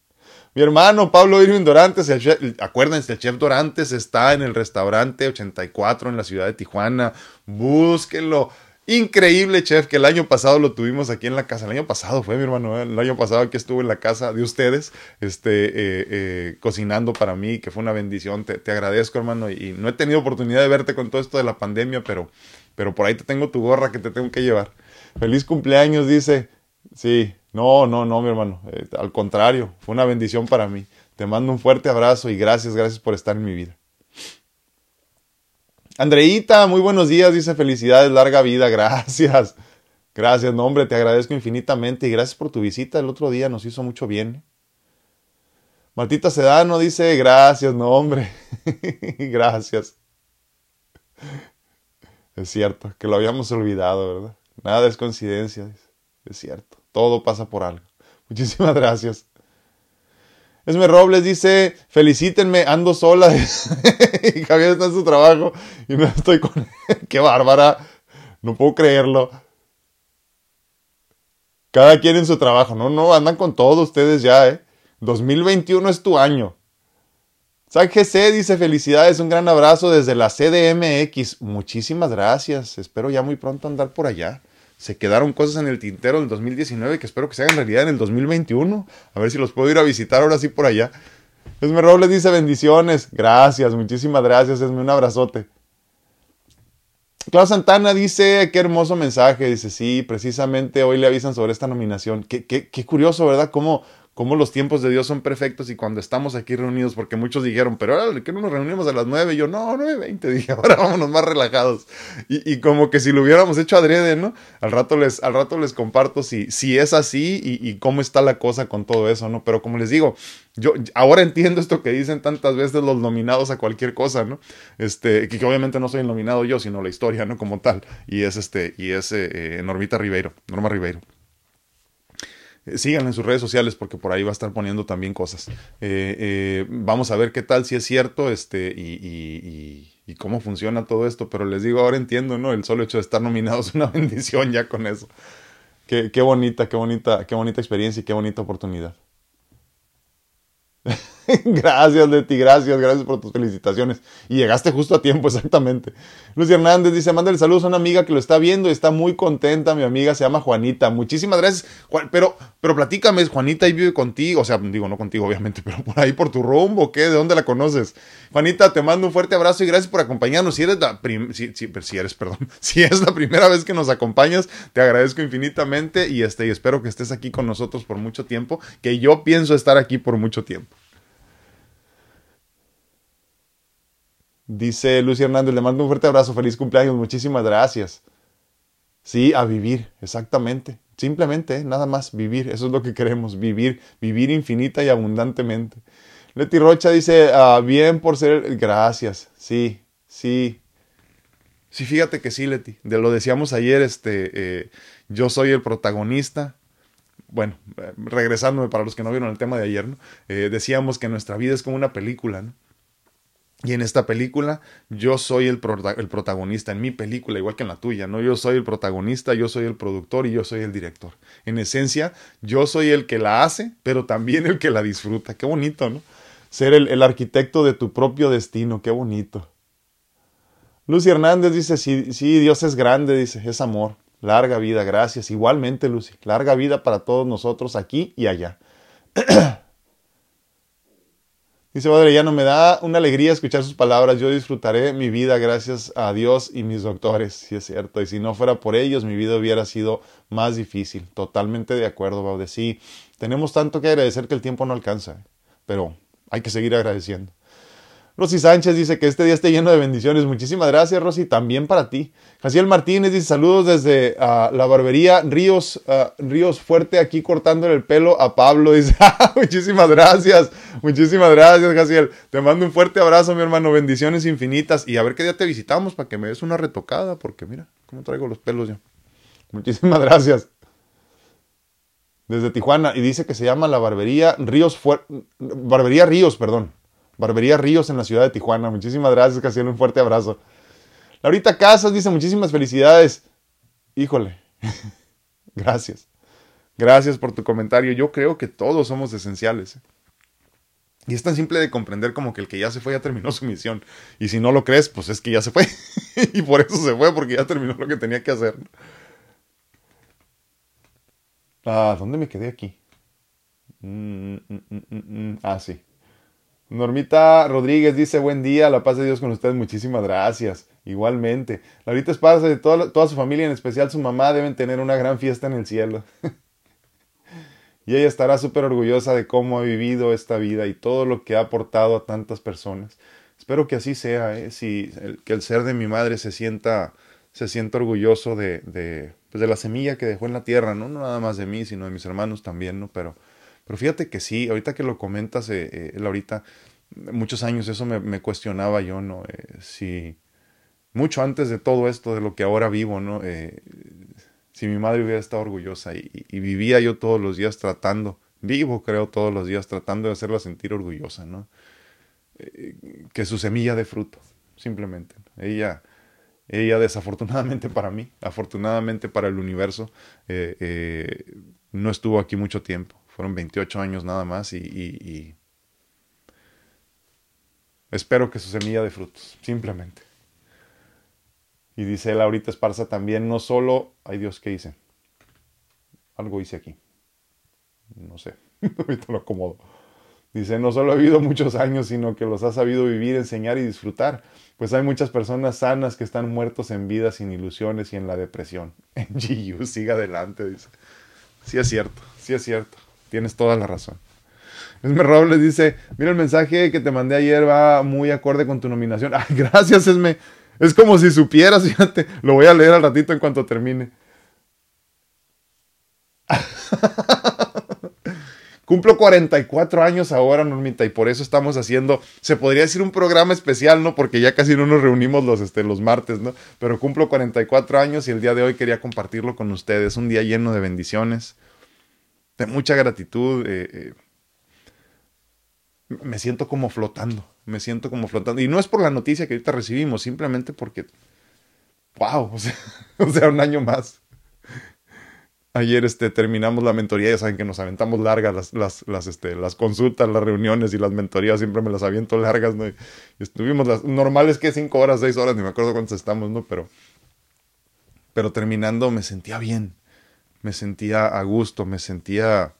Mi hermano Pablo Irving Dorantes, acuérdense, el chef Dorantes está en el restaurante 84 en la ciudad de Tijuana. Búsquenlo Increíble, chef, que el año pasado lo tuvimos aquí en la casa. El año pasado fue, mi hermano, ¿eh? el año pasado aquí estuvo en la casa de ustedes, este, eh, eh, cocinando para mí, que fue una bendición. Te, agradezco, hermano, y no he tenido oportunidad de verte con todo esto de la pandemia, pero, pero por ahí te tengo tu gorra que te tengo que llevar. Feliz cumpleaños, dice. Sí, no, no, no, mi hermano. al contrario, fue una bendición para mí. Te mando un fuerte abrazo y gracias, gracias por estar en mi vida. Andreita, muy buenos días, dice felicidades, larga vida, gracias. Gracias, no hombre, te agradezco infinitamente y gracias por tu visita el otro día, nos hizo mucho bien. Martita Sedano dice, gracias, no gracias. Es cierto, que lo habíamos olvidado, ¿verdad? Nada es coincidencia, es cierto, todo pasa por algo. Muchísimas gracias. Esme Robles dice, felicítenme, ando sola. y Javier está en su trabajo y no estoy con él. Qué bárbara. No puedo creerlo. Cada quien en su trabajo. No, no, andan con todo ustedes ya, ¿eh? 2021 es tu año. San GC dice felicidades, un gran abrazo desde la CDMX. Muchísimas gracias. Espero ya muy pronto andar por allá se quedaron cosas en el tintero del 2019 que espero que se hagan realidad en el 2021. A ver si los puedo ir a visitar ahora sí por allá. Esme Robles dice bendiciones. Gracias, muchísimas gracias. Esme un abrazote. Clau Santana dice, qué hermoso mensaje. Dice, sí, precisamente hoy le avisan sobre esta nominación. Qué, qué, qué curioso, ¿verdad? Cómo, cómo los tiempos de Dios son perfectos y cuando estamos aquí reunidos, porque muchos dijeron, pero ahora que no nos reunimos a las nueve, y yo, no, nueve veinte, dije, ahora vámonos más relajados. Y, como que si lo hubiéramos hecho adrede, ¿no? Al rato les, al rato les comparto si, si es así y, cómo está la cosa con todo eso, ¿no? Pero como les digo, yo ahora entiendo esto que dicen tantas veces los nominados a cualquier cosa, ¿no? Este, que, obviamente no soy el nominado yo, sino la historia, ¿no? Como tal. Y es este, y es eh, Normita Ribeiro, Norma Ribeiro. Eh, síganla en sus redes sociales porque por ahí va a estar poniendo también cosas. Eh, eh, vamos a ver qué tal, si es cierto, este, y, cómo funciona todo esto. Pero les digo, ahora entiendo, ¿no? El solo hecho de estar nominados es una bendición ya con eso. Qué, qué bonita, qué bonita, qué bonita experiencia y qué bonita oportunidad. gracias, Leti, gracias, gracias por tus felicitaciones. Y llegaste justo a tiempo, exactamente. Lucy Hernández dice, mándale saludos a una amiga que lo está viendo y está muy contenta. Mi amiga se llama Juanita. Muchísimas gracias. Pero, pero platícame, Juanita y vive contigo. O sea, digo, no contigo, obviamente, pero por ahí, por tu rumbo, ¿qué? ¿De dónde la conoces? Juanita, te mando un fuerte abrazo y gracias por acompañarnos. Si eres la si, eres, perdón, si es la primera vez que nos acompañas, te agradezco infinitamente y este, y espero que estés aquí con nosotros por mucho tiempo, que yo pienso estar aquí por mucho tiempo. Dice Lucy Hernández, le mando un fuerte abrazo, feliz cumpleaños, muchísimas gracias. Sí, a vivir, exactamente. Simplemente, ¿eh? nada más, vivir. Eso es lo que queremos, vivir, vivir infinita y abundantemente. Leti Rocha dice, ah, bien por ser, gracias. Sí, sí. Sí, fíjate que sí, Leti. De lo decíamos ayer, este, eh, yo soy el protagonista. Bueno, eh, regresándome para los que no vieron el tema de ayer, ¿no? Decíamos que nuestra vida es como una película, ¿no? Y en esta película yo soy el, el, protagonista, en mi película, igual que en la tuya, ¿no? Yo soy el protagonista, yo soy el productor y yo soy el director. En esencia, yo soy el que la hace, pero también el que la disfruta. Qué bonito, ¿no? Ser el, el arquitecto de tu propio destino, qué bonito. Lucy Hernández dice, sí, sí, Dios es grande, dice, es amor. Larga vida, gracias. Igualmente, Lucy, larga vida para todos nosotros aquí y allá. Dice Padre, ya no me da una alegría escuchar sus palabras. Yo disfrutaré mi vida gracias a Dios y mis doctores, si es cierto. Y si no fuera por ellos, mi vida hubiera sido más difícil. Totalmente de acuerdo, Baude. Sí, tenemos tanto que agradecer que el tiempo no alcanza. Pero hay que seguir agradeciendo. Rosy Sánchez dice que este día esté lleno de bendiciones. Muchísimas gracias, Rosy. También para ti. Jaciel Martínez dice saludos desde uh, la barbería Ríos, uh, Ríos Fuerte, aquí cortándole el pelo a Pablo. Dice, ah, muchísimas gracias. Muchísimas gracias, Jaciel. Te mando un fuerte abrazo, mi hermano. Bendiciones infinitas. Y a ver qué día te visitamos para que me des una retocada, porque mira cómo traigo los pelos yo. Muchísimas gracias. Desde Tijuana. Y dice que se llama la barbería Ríos Fuerte. Barbería Ríos, perdón. Barbería Ríos en la ciudad de Tijuana. Muchísimas gracias, Casiel, un fuerte abrazo. Laurita Casas dice muchísimas felicidades. Híjole, gracias. Gracias por tu comentario. Yo creo que todos somos esenciales. ¿eh? Y es tan simple de comprender como que el que ya se fue ya terminó su misión. Y si no lo crees, pues es que ya se fue. y por eso se fue, porque ya terminó lo que tenía que hacer. Ah, ¿dónde me quedé aquí? Mm, mm, mm, ah, sí. Normita Rodríguez dice buen día, la paz de Dios con ustedes, muchísimas gracias. Igualmente. Laurita Esparza y toda, toda su familia, en especial su mamá, deben tener una gran fiesta en el cielo. y ella estará súper orgullosa de cómo ha vivido esta vida y todo lo que ha aportado a tantas personas. Espero que así sea, ¿eh? si, que el ser de mi madre se sienta, se sienta orgulloso de, de, pues de la semilla que dejó en la tierra, ¿no? No nada más de mí, sino de mis hermanos también, ¿no? Pero, pero fíjate que sí, ahorita que lo comentas, eh, eh ahorita, muchos años eso me, cuestionaba yo, ¿no? Eh, si mucho antes de todo esto, de lo que ahora vivo, ¿no? Eh, si mi madre hubiera estado orgullosa y, vivía yo todos los días tratando, vivo creo todos los días tratando de hacerla sentir orgullosa, ¿no? que su semilla de fruto, simplemente. Ella, ella desafortunadamente para mí, afortunadamente para el universo, no estuvo aquí mucho tiempo. Fueron 28 años nada más y, y, espero que su semilla de frutos, simplemente. Y dice Laurita Esparza también, no solo, ay Dios, ¿qué hice? Algo hice aquí. No sé, ahorita lo acomodo. Dice, no solo ha vivido muchos años, sino que los ha sabido vivir, enseñar y disfrutar. Pues hay muchas personas sanas que están muertos en vida, sin ilusiones y en la depresión. En GU, siga adelante, dice. Sí es cierto, sí es cierto. Tienes toda la razón. Esme Robles dice, mira el mensaje que te mandé ayer, va muy acorde con tu nominación. Gracias, Esme. Es como si supieras, fíjate. Lo voy a leer al ratito en cuanto termine. Cumplo 44 años ahora, Normita, y por eso estamos haciendo, se podría decir un programa especial, ¿no? Porque ya casi no nos reunimos los, este, los martes, ¿no? Pero cumplo 44 años y el día de hoy quería compartirlo con ustedes. Un día lleno de bendiciones, de mucha gratitud. Eh, eh, me siento como flotando, me siento como flotando. Y no es por la noticia que ahorita recibimos, simplemente porque, wow, o sea, un año más. Ayer este, terminamos la mentoría, ya saben que nos aventamos largas este, las consultas, las reuniones y las mentorías, siempre me las aviento largas, ¿no? Y estuvimos las normales que cinco horas, seis horas, ni me acuerdo cuántas estamos, ¿no? Pero, pero terminando me sentía bien, me sentía a gusto, me sentía,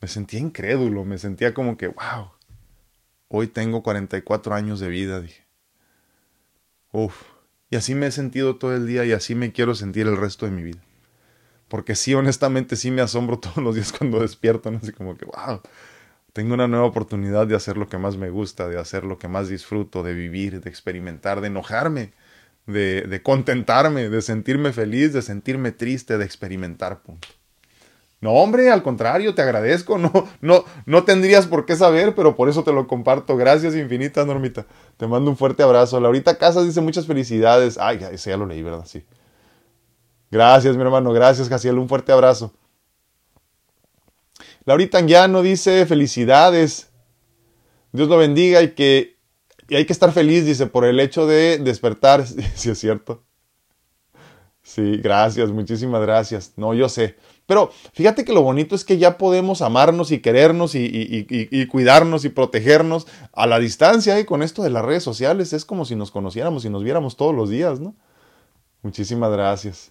me sentía incrédulo, me sentía como que, wow, hoy tengo 44 años de vida, dije. Uf, y así me he sentido todo el día y así me quiero sentir el resto de mi vida porque sí, honestamente, sí me asombro todos los días cuando despierto, ¿no? Así como que, wow, tengo una nueva oportunidad de hacer lo que más me gusta, de hacer lo que más disfruto, de vivir, de experimentar, de enojarme, de, de contentarme, de sentirme feliz, de sentirme triste, de experimentar, punto. No, hombre, al contrario, te agradezco. No, no, no tendrías por qué saber, pero por eso te lo comparto. Gracias infinitas, Normita. Te mando un fuerte abrazo. Laurita Casas dice muchas felicidades. Ay, ese ya lo leí, ¿verdad? Sí. Gracias, mi hermano. Gracias, Jaciel. Un fuerte abrazo. Laurita Anguiano dice felicidades. Dios lo bendiga y que y hay que estar feliz, dice, por el hecho de despertar. Si es cierto. Sí, gracias, muchísimas gracias. No, yo sé. Pero fíjate que lo bonito es que ya podemos amarnos y querernos y, y, cuidarnos y protegernos a la distancia y con esto de las redes sociales es como si nos conociéramos y nos viéramos todos los días, ¿no? Muchísimas gracias.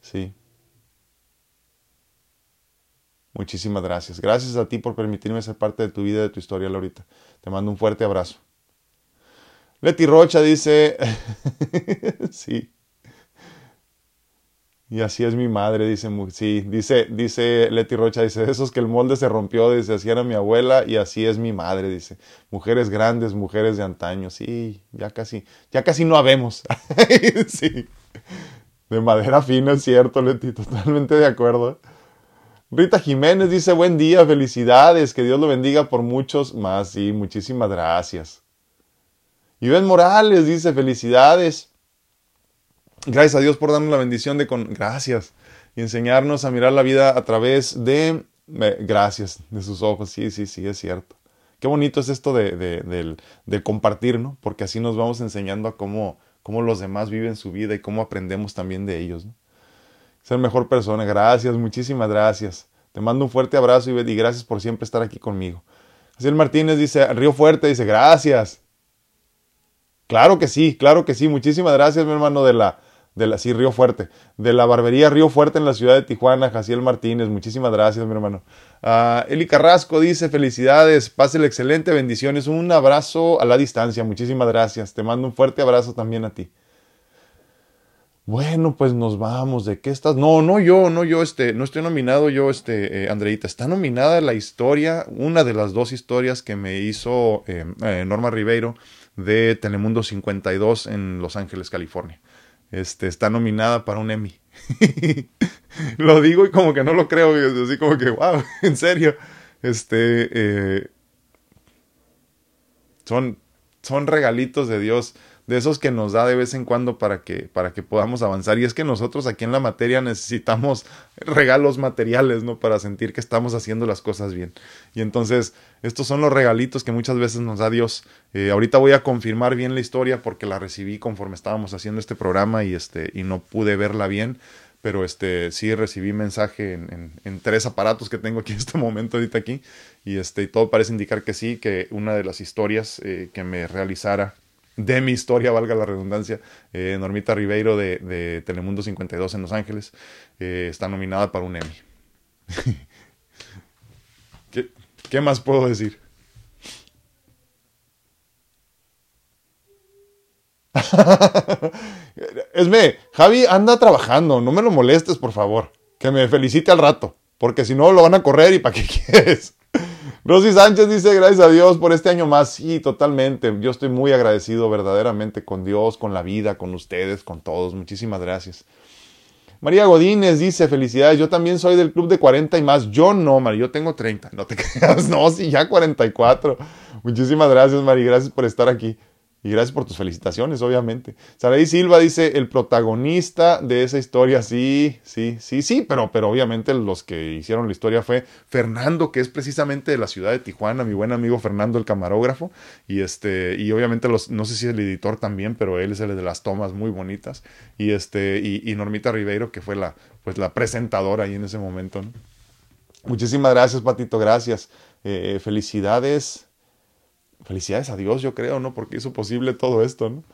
Sí. Muchísimas gracias. Gracias a ti por permitirme ser parte de tu vida, de tu historia, Laurita. Te mando un fuerte abrazo. Leti Rocha dice, sí. Y así es mi madre, dice, sí, dice, dice Leti Rocha, dice, esos que el molde se rompió, dice, así era mi abuela y así es mi madre, dice, mujeres grandes, mujeres de antaño, sí, ya casi, ya casi no habemos, sí, de madera fina, es cierto, Leti, totalmente de acuerdo. Rita Jiménez dice, buen día, felicidades, que Dios lo bendiga por muchos más. Sí, muchísimas gracias. Iván Morales dice, felicidades. Gracias a Dios por darnos la bendición de con... Gracias. Y enseñarnos a mirar la vida a través de... Gracias, de sus ojos. Sí, sí, sí, es cierto. Qué bonito es esto de, de, compartir, ¿no? Porque así nos vamos enseñando a cómo cómo los demás viven su vida y cómo aprendemos también de ellos. Ser mejor persona. Gracias, muchísimas gracias. Te mando un fuerte abrazo y, gracias por siempre estar aquí conmigo. el Martínez dice, Río Fuerte, dice, gracias. Claro que sí, claro que sí. Muchísimas gracias, mi hermano de la, de la, sí, Río Fuerte, de la barbería Río Fuerte en la ciudad de Tijuana, Jaciel Martínez, muchísimas gracias, mi hermano. Uh, Eli Carrasco dice, felicidades, pásele excelente, bendiciones, un abrazo a la distancia, muchísimas gracias, te mando un fuerte abrazo también a ti. Bueno, pues nos vamos, ¿de qué estás? No, no yo, no yo, este, no estoy nominado yo, este, eh, Andreita, está nominada la historia, una de las dos historias que me hizo eh, eh, Norma Ribeiro de Telemundo 52 en Los Ángeles, California. Este, está nominada para un Emmy. lo digo y como que no lo creo, así como que, wow, en serio. Este, son, son regalitos de Dios de esos que nos da de vez en cuando para que, para que podamos avanzar. Y es que nosotros aquí en la materia necesitamos regalos materiales, ¿no? Para sentir que estamos haciendo las cosas bien. Y entonces, estos son los regalitos que muchas veces nos da Dios. Eh, ahorita voy a confirmar bien la historia porque la recibí conforme estábamos haciendo este programa y, este, y no pude verla bien. Pero este, sí recibí mensaje en, en, tres aparatos que tengo aquí en este momento, ahorita aquí. Y, este, todo parece indicar que sí, que una de las historias eh, que me realizara de mi historia, valga la redundancia, eh, Normita Ribeiro de, Telemundo 52 en Los Ángeles, eh, está nominada para un Emmy. ¿Qué, más puedo decir? Esme, Javi anda trabajando, no me lo molestes, por favor. Que me felicite al rato, porque si no lo van a correr y para qué quieres. Rosy Sánchez dice, gracias a Dios por este año más. Sí, totalmente. Yo estoy muy agradecido verdaderamente con Dios, con la vida, con ustedes, con todos. Muchísimas gracias. María Godínez dice, felicidades, yo también soy del club de 40 y más. Yo no, María, yo tengo 30. No te creas, no, sí, ya 44. Muchísimas gracias, María, gracias por estar aquí. Y gracias por tus felicitaciones, obviamente. Saraí Silva dice, el protagonista de esa historia, sí, sí, sí, sí, pero, pero obviamente los que hicieron la historia fue Fernando, que es precisamente de la ciudad de Tijuana, mi buen amigo Fernando, el camarógrafo, y este, y obviamente los, no sé si es el editor también, pero él es el de las tomas muy bonitas, y este, y, Normita Ribeiro, que fue la, pues la presentadora ahí en ese momento, Muchísimas gracias, Patito, gracias. Eh, felicidades felicidades a Dios, yo creo, ¿no? Porque hizo posible todo esto, ¿no?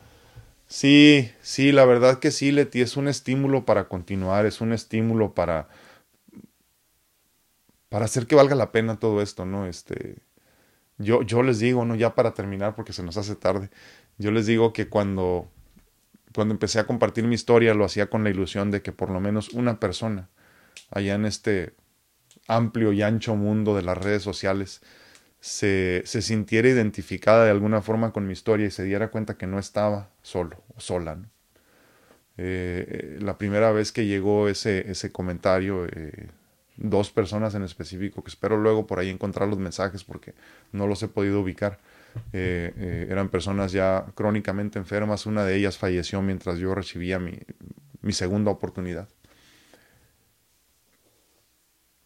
Sí, sí, la verdad que sí, Leti, es un estímulo para continuar, es un estímulo para para hacer que valga la pena todo esto, ¿no? Este yo yo les digo, no ya para terminar porque se nos hace tarde. Yo les digo que cuando cuando empecé a compartir mi historia lo hacía con la ilusión de que por lo menos una persona allá en este amplio y ancho mundo de las redes sociales se, sintiera identificada de alguna forma con mi historia y se diera cuenta que no estaba solo o sola. Eh, la primera vez que llegó ese, ese comentario, eh, dos personas en específico, que espero luego por ahí encontrar los mensajes porque no los he podido ubicar, eh, eran personas ya crónicamente enfermas, una de ellas falleció mientras yo recibía mi, mi segunda oportunidad.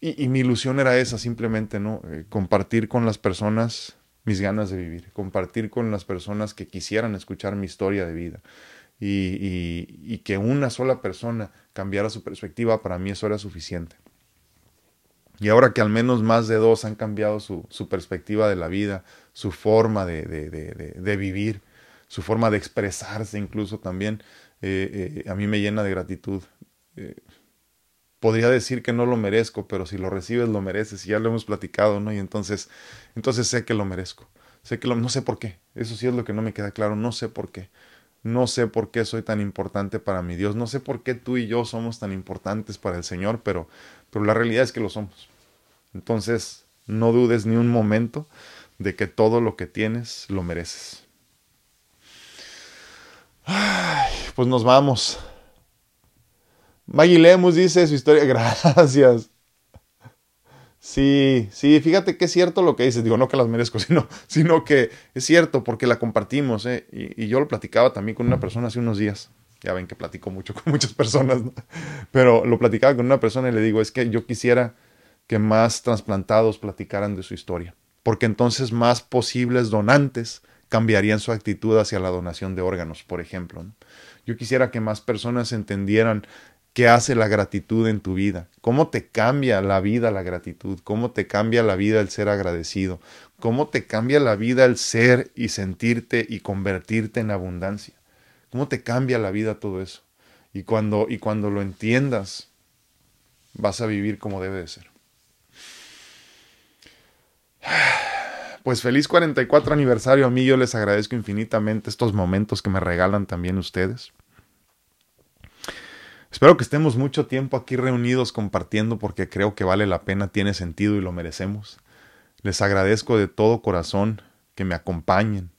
Y, mi ilusión era esa, simplemente, ¿no? Eh, compartir con las personas mis ganas de vivir, compartir con las personas que quisieran escuchar mi historia de vida. Y, que una sola persona cambiara su perspectiva, para mí eso era suficiente. Y ahora que al menos más de dos han cambiado su, perspectiva de la vida, su forma de, de, vivir, su forma de expresarse incluso también, eh, eh, a mí me llena de gratitud podría decir que no lo merezco, pero si lo recibes lo mereces y ya lo hemos platicado, ¿no? Y entonces, entonces sé que lo merezco. Sé que lo, no sé por qué. Eso sí es lo que no me queda claro. No sé por qué. No sé por qué soy tan importante para mi Dios. No sé por qué tú y yo somos tan importantes para el Señor, pero, pero la realidad es que lo somos. Entonces, no dudes ni un momento de que todo lo que tienes lo mereces. Ay, pues nos vamos. Maggie Lemus dice su historia. Gracias. Sí, sí, fíjate que es cierto lo que dices. Digo, no que las merezco, sino, sino que es cierto porque la compartimos. ¿eh? Y, yo lo platicaba también con una persona hace unos días. Ya ven que platico mucho con muchas personas, ¿no? pero lo platicaba con una persona y le digo, es que yo quisiera que más trasplantados platicaran de su historia, porque entonces más posibles donantes cambiarían su actitud hacia la donación de órganos, por ejemplo. Yo quisiera que más personas entendieran ¿Qué hace la gratitud en tu vida? ¿Cómo te cambia la vida la gratitud? ¿Cómo te cambia la vida el ser agradecido? ¿Cómo te cambia la vida el ser y sentirte y convertirte en abundancia? ¿Cómo te cambia la vida todo eso? Y cuando, y cuando lo entiendas, vas a vivir como debe de ser. Pues feliz 44 aniversario a mí, yo les agradezco infinitamente estos momentos que me regalan también ustedes. Espero que estemos mucho tiempo aquí reunidos compartiendo porque creo que vale la pena, tiene sentido y lo merecemos. Les agradezco de todo corazón que me acompañen,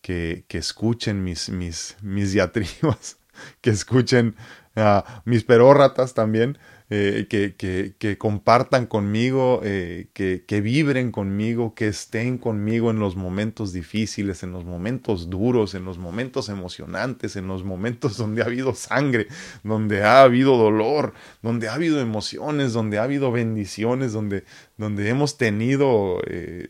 que, que escuchen mis, mis, mis diatribas, que escuchen a mis peróratas también, eh, que, que, compartan conmigo, eh, que, que, vibren conmigo, que estén conmigo en los momentos difíciles, en los momentos duros, en los momentos emocionantes, en los momentos donde ha habido sangre, donde ha habido dolor, donde ha habido emociones, donde ha habido bendiciones, donde, donde hemos tenido eh,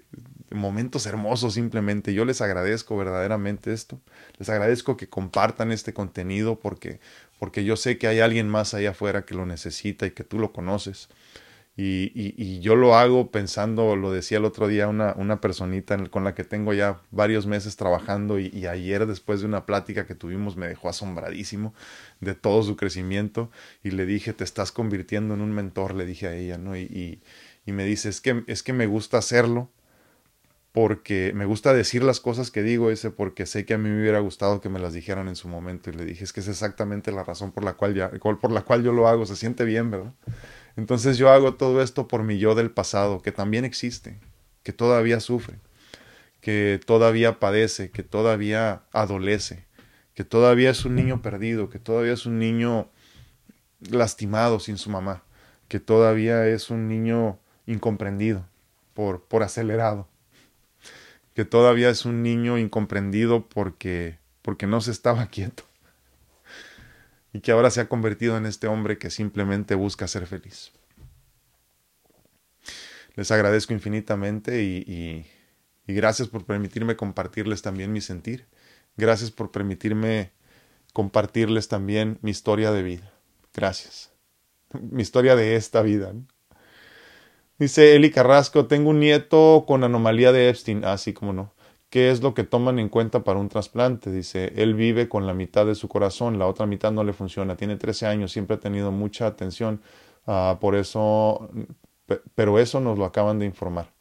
momentos hermosos simplemente. Yo les agradezco verdaderamente esto. Les agradezco que compartan este contenido porque porque yo sé que hay alguien más allá afuera que lo necesita y que tú lo conoces. Y, y, yo lo hago pensando, lo decía el otro día una, una personita con la que tengo ya varios meses trabajando y, y, ayer después de una plática que tuvimos me dejó asombradísimo de todo su crecimiento y le dije, te estás convirtiendo en un mentor, le dije a ella, ¿no? Y, y me dice, es que, es que me gusta hacerlo porque me gusta decir las cosas que digo ese porque sé que a mí me hubiera gustado que me las dijeran en su momento y le dije es que es exactamente la razón por la cual ya por la cual yo lo hago se siente bien verdad entonces yo hago todo esto por mi yo del pasado que también existe que todavía sufre que todavía padece que todavía adolece que todavía es un niño perdido que todavía es un niño lastimado sin su mamá que todavía es un niño incomprendido por por acelerado que todavía es un niño incomprendido porque, porque no se estaba quieto y que ahora se ha convertido en este hombre que simplemente busca ser feliz. Les agradezco infinitamente y, y, gracias por permitirme compartirles también mi sentir. Gracias por permitirme compartirles también mi historia de vida. Gracias. Mi historia de esta vida. Dice Eli Carrasco, tengo un nieto con anomalía de Epstein. Así ah, como no. ¿Qué es lo que toman en cuenta para un trasplante? Dice, él vive con la mitad de su corazón, la otra mitad no le funciona. Tiene 13 años, siempre ha tenido mucha atención. Uh, por eso, pero eso nos lo acaban de informar.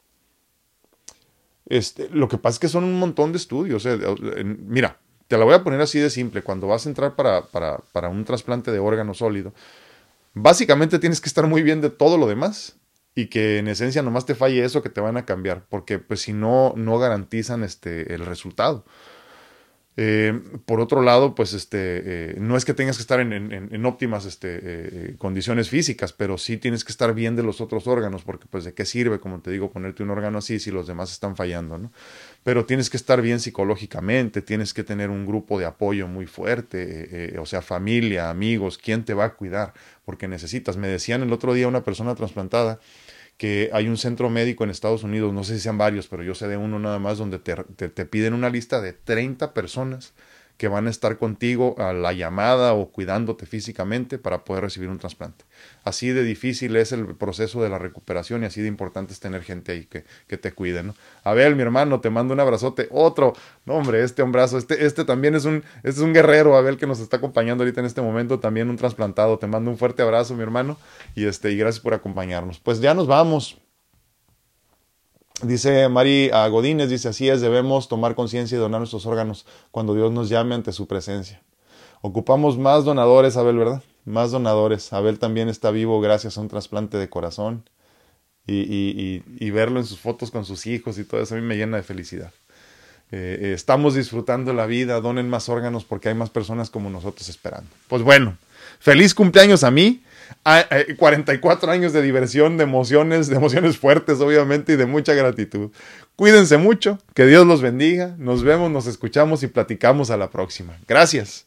Este, lo que pasa es que son un montón de estudios. Eh, mira, te la voy a poner así de simple. Cuando vas a entrar para, para, para un trasplante de órgano sólido, básicamente tienes que estar muy bien de todo lo demás y que en esencia nomás te falle eso que te van a cambiar, porque pues si no, no garantizan este, el resultado. Eh, por otro lado, pues este, eh, no es que tengas que estar en, en, óptimas este, eh, condiciones físicas, pero sí tienes que estar bien de los otros órganos, porque pues de qué sirve, como te digo, ponerte un órgano así si los demás están fallando, ¿no? Pero tienes que estar bien psicológicamente, tienes que tener un grupo de apoyo muy fuerte, o sea, familia, amigos, ¿quién te va a cuidar? Porque necesitas. Me decían el otro día una persona trasplantada, que hay un centro médico en Estados Unidos, no sé si sean varios, pero yo sé de uno nada más, donde te, te, piden una lista de 30 personas que van a estar contigo a la llamada o cuidándote físicamente para poder recibir un trasplante. Así de difícil es el proceso de la recuperación y así de importante es tener gente ahí que, que te cuide, ¿no? Abel, mi hermano, te mando un abrazote. Otro, no hombre, este hombrazo, este, este también es un, este es un guerrero, Abel, que nos está acompañando ahorita en este momento, también un trasplantado. Te mando un fuerte abrazo, mi hermano, y este, y gracias por acompañarnos. Pues ya nos vamos. Dice Mari Godínez, dice así es, debemos tomar conciencia y donar nuestros órganos cuando Dios nos llame ante su presencia. Ocupamos más donadores, Abel, ¿verdad? Más donadores. Abel también está vivo gracias a un trasplante de corazón. Y, y, y, verlo en sus fotos con sus hijos y todo eso a mí me llena de felicidad. Eh, eh, estamos disfrutando la vida, donen más órganos porque hay más personas como nosotros esperando. Pues bueno, feliz cumpleaños a mí. 44 años de diversión, de emociones, de emociones fuertes, obviamente, y de mucha gratitud. Cuídense mucho, que Dios los bendiga. Nos vemos, nos escuchamos y platicamos a la próxima. Gracias.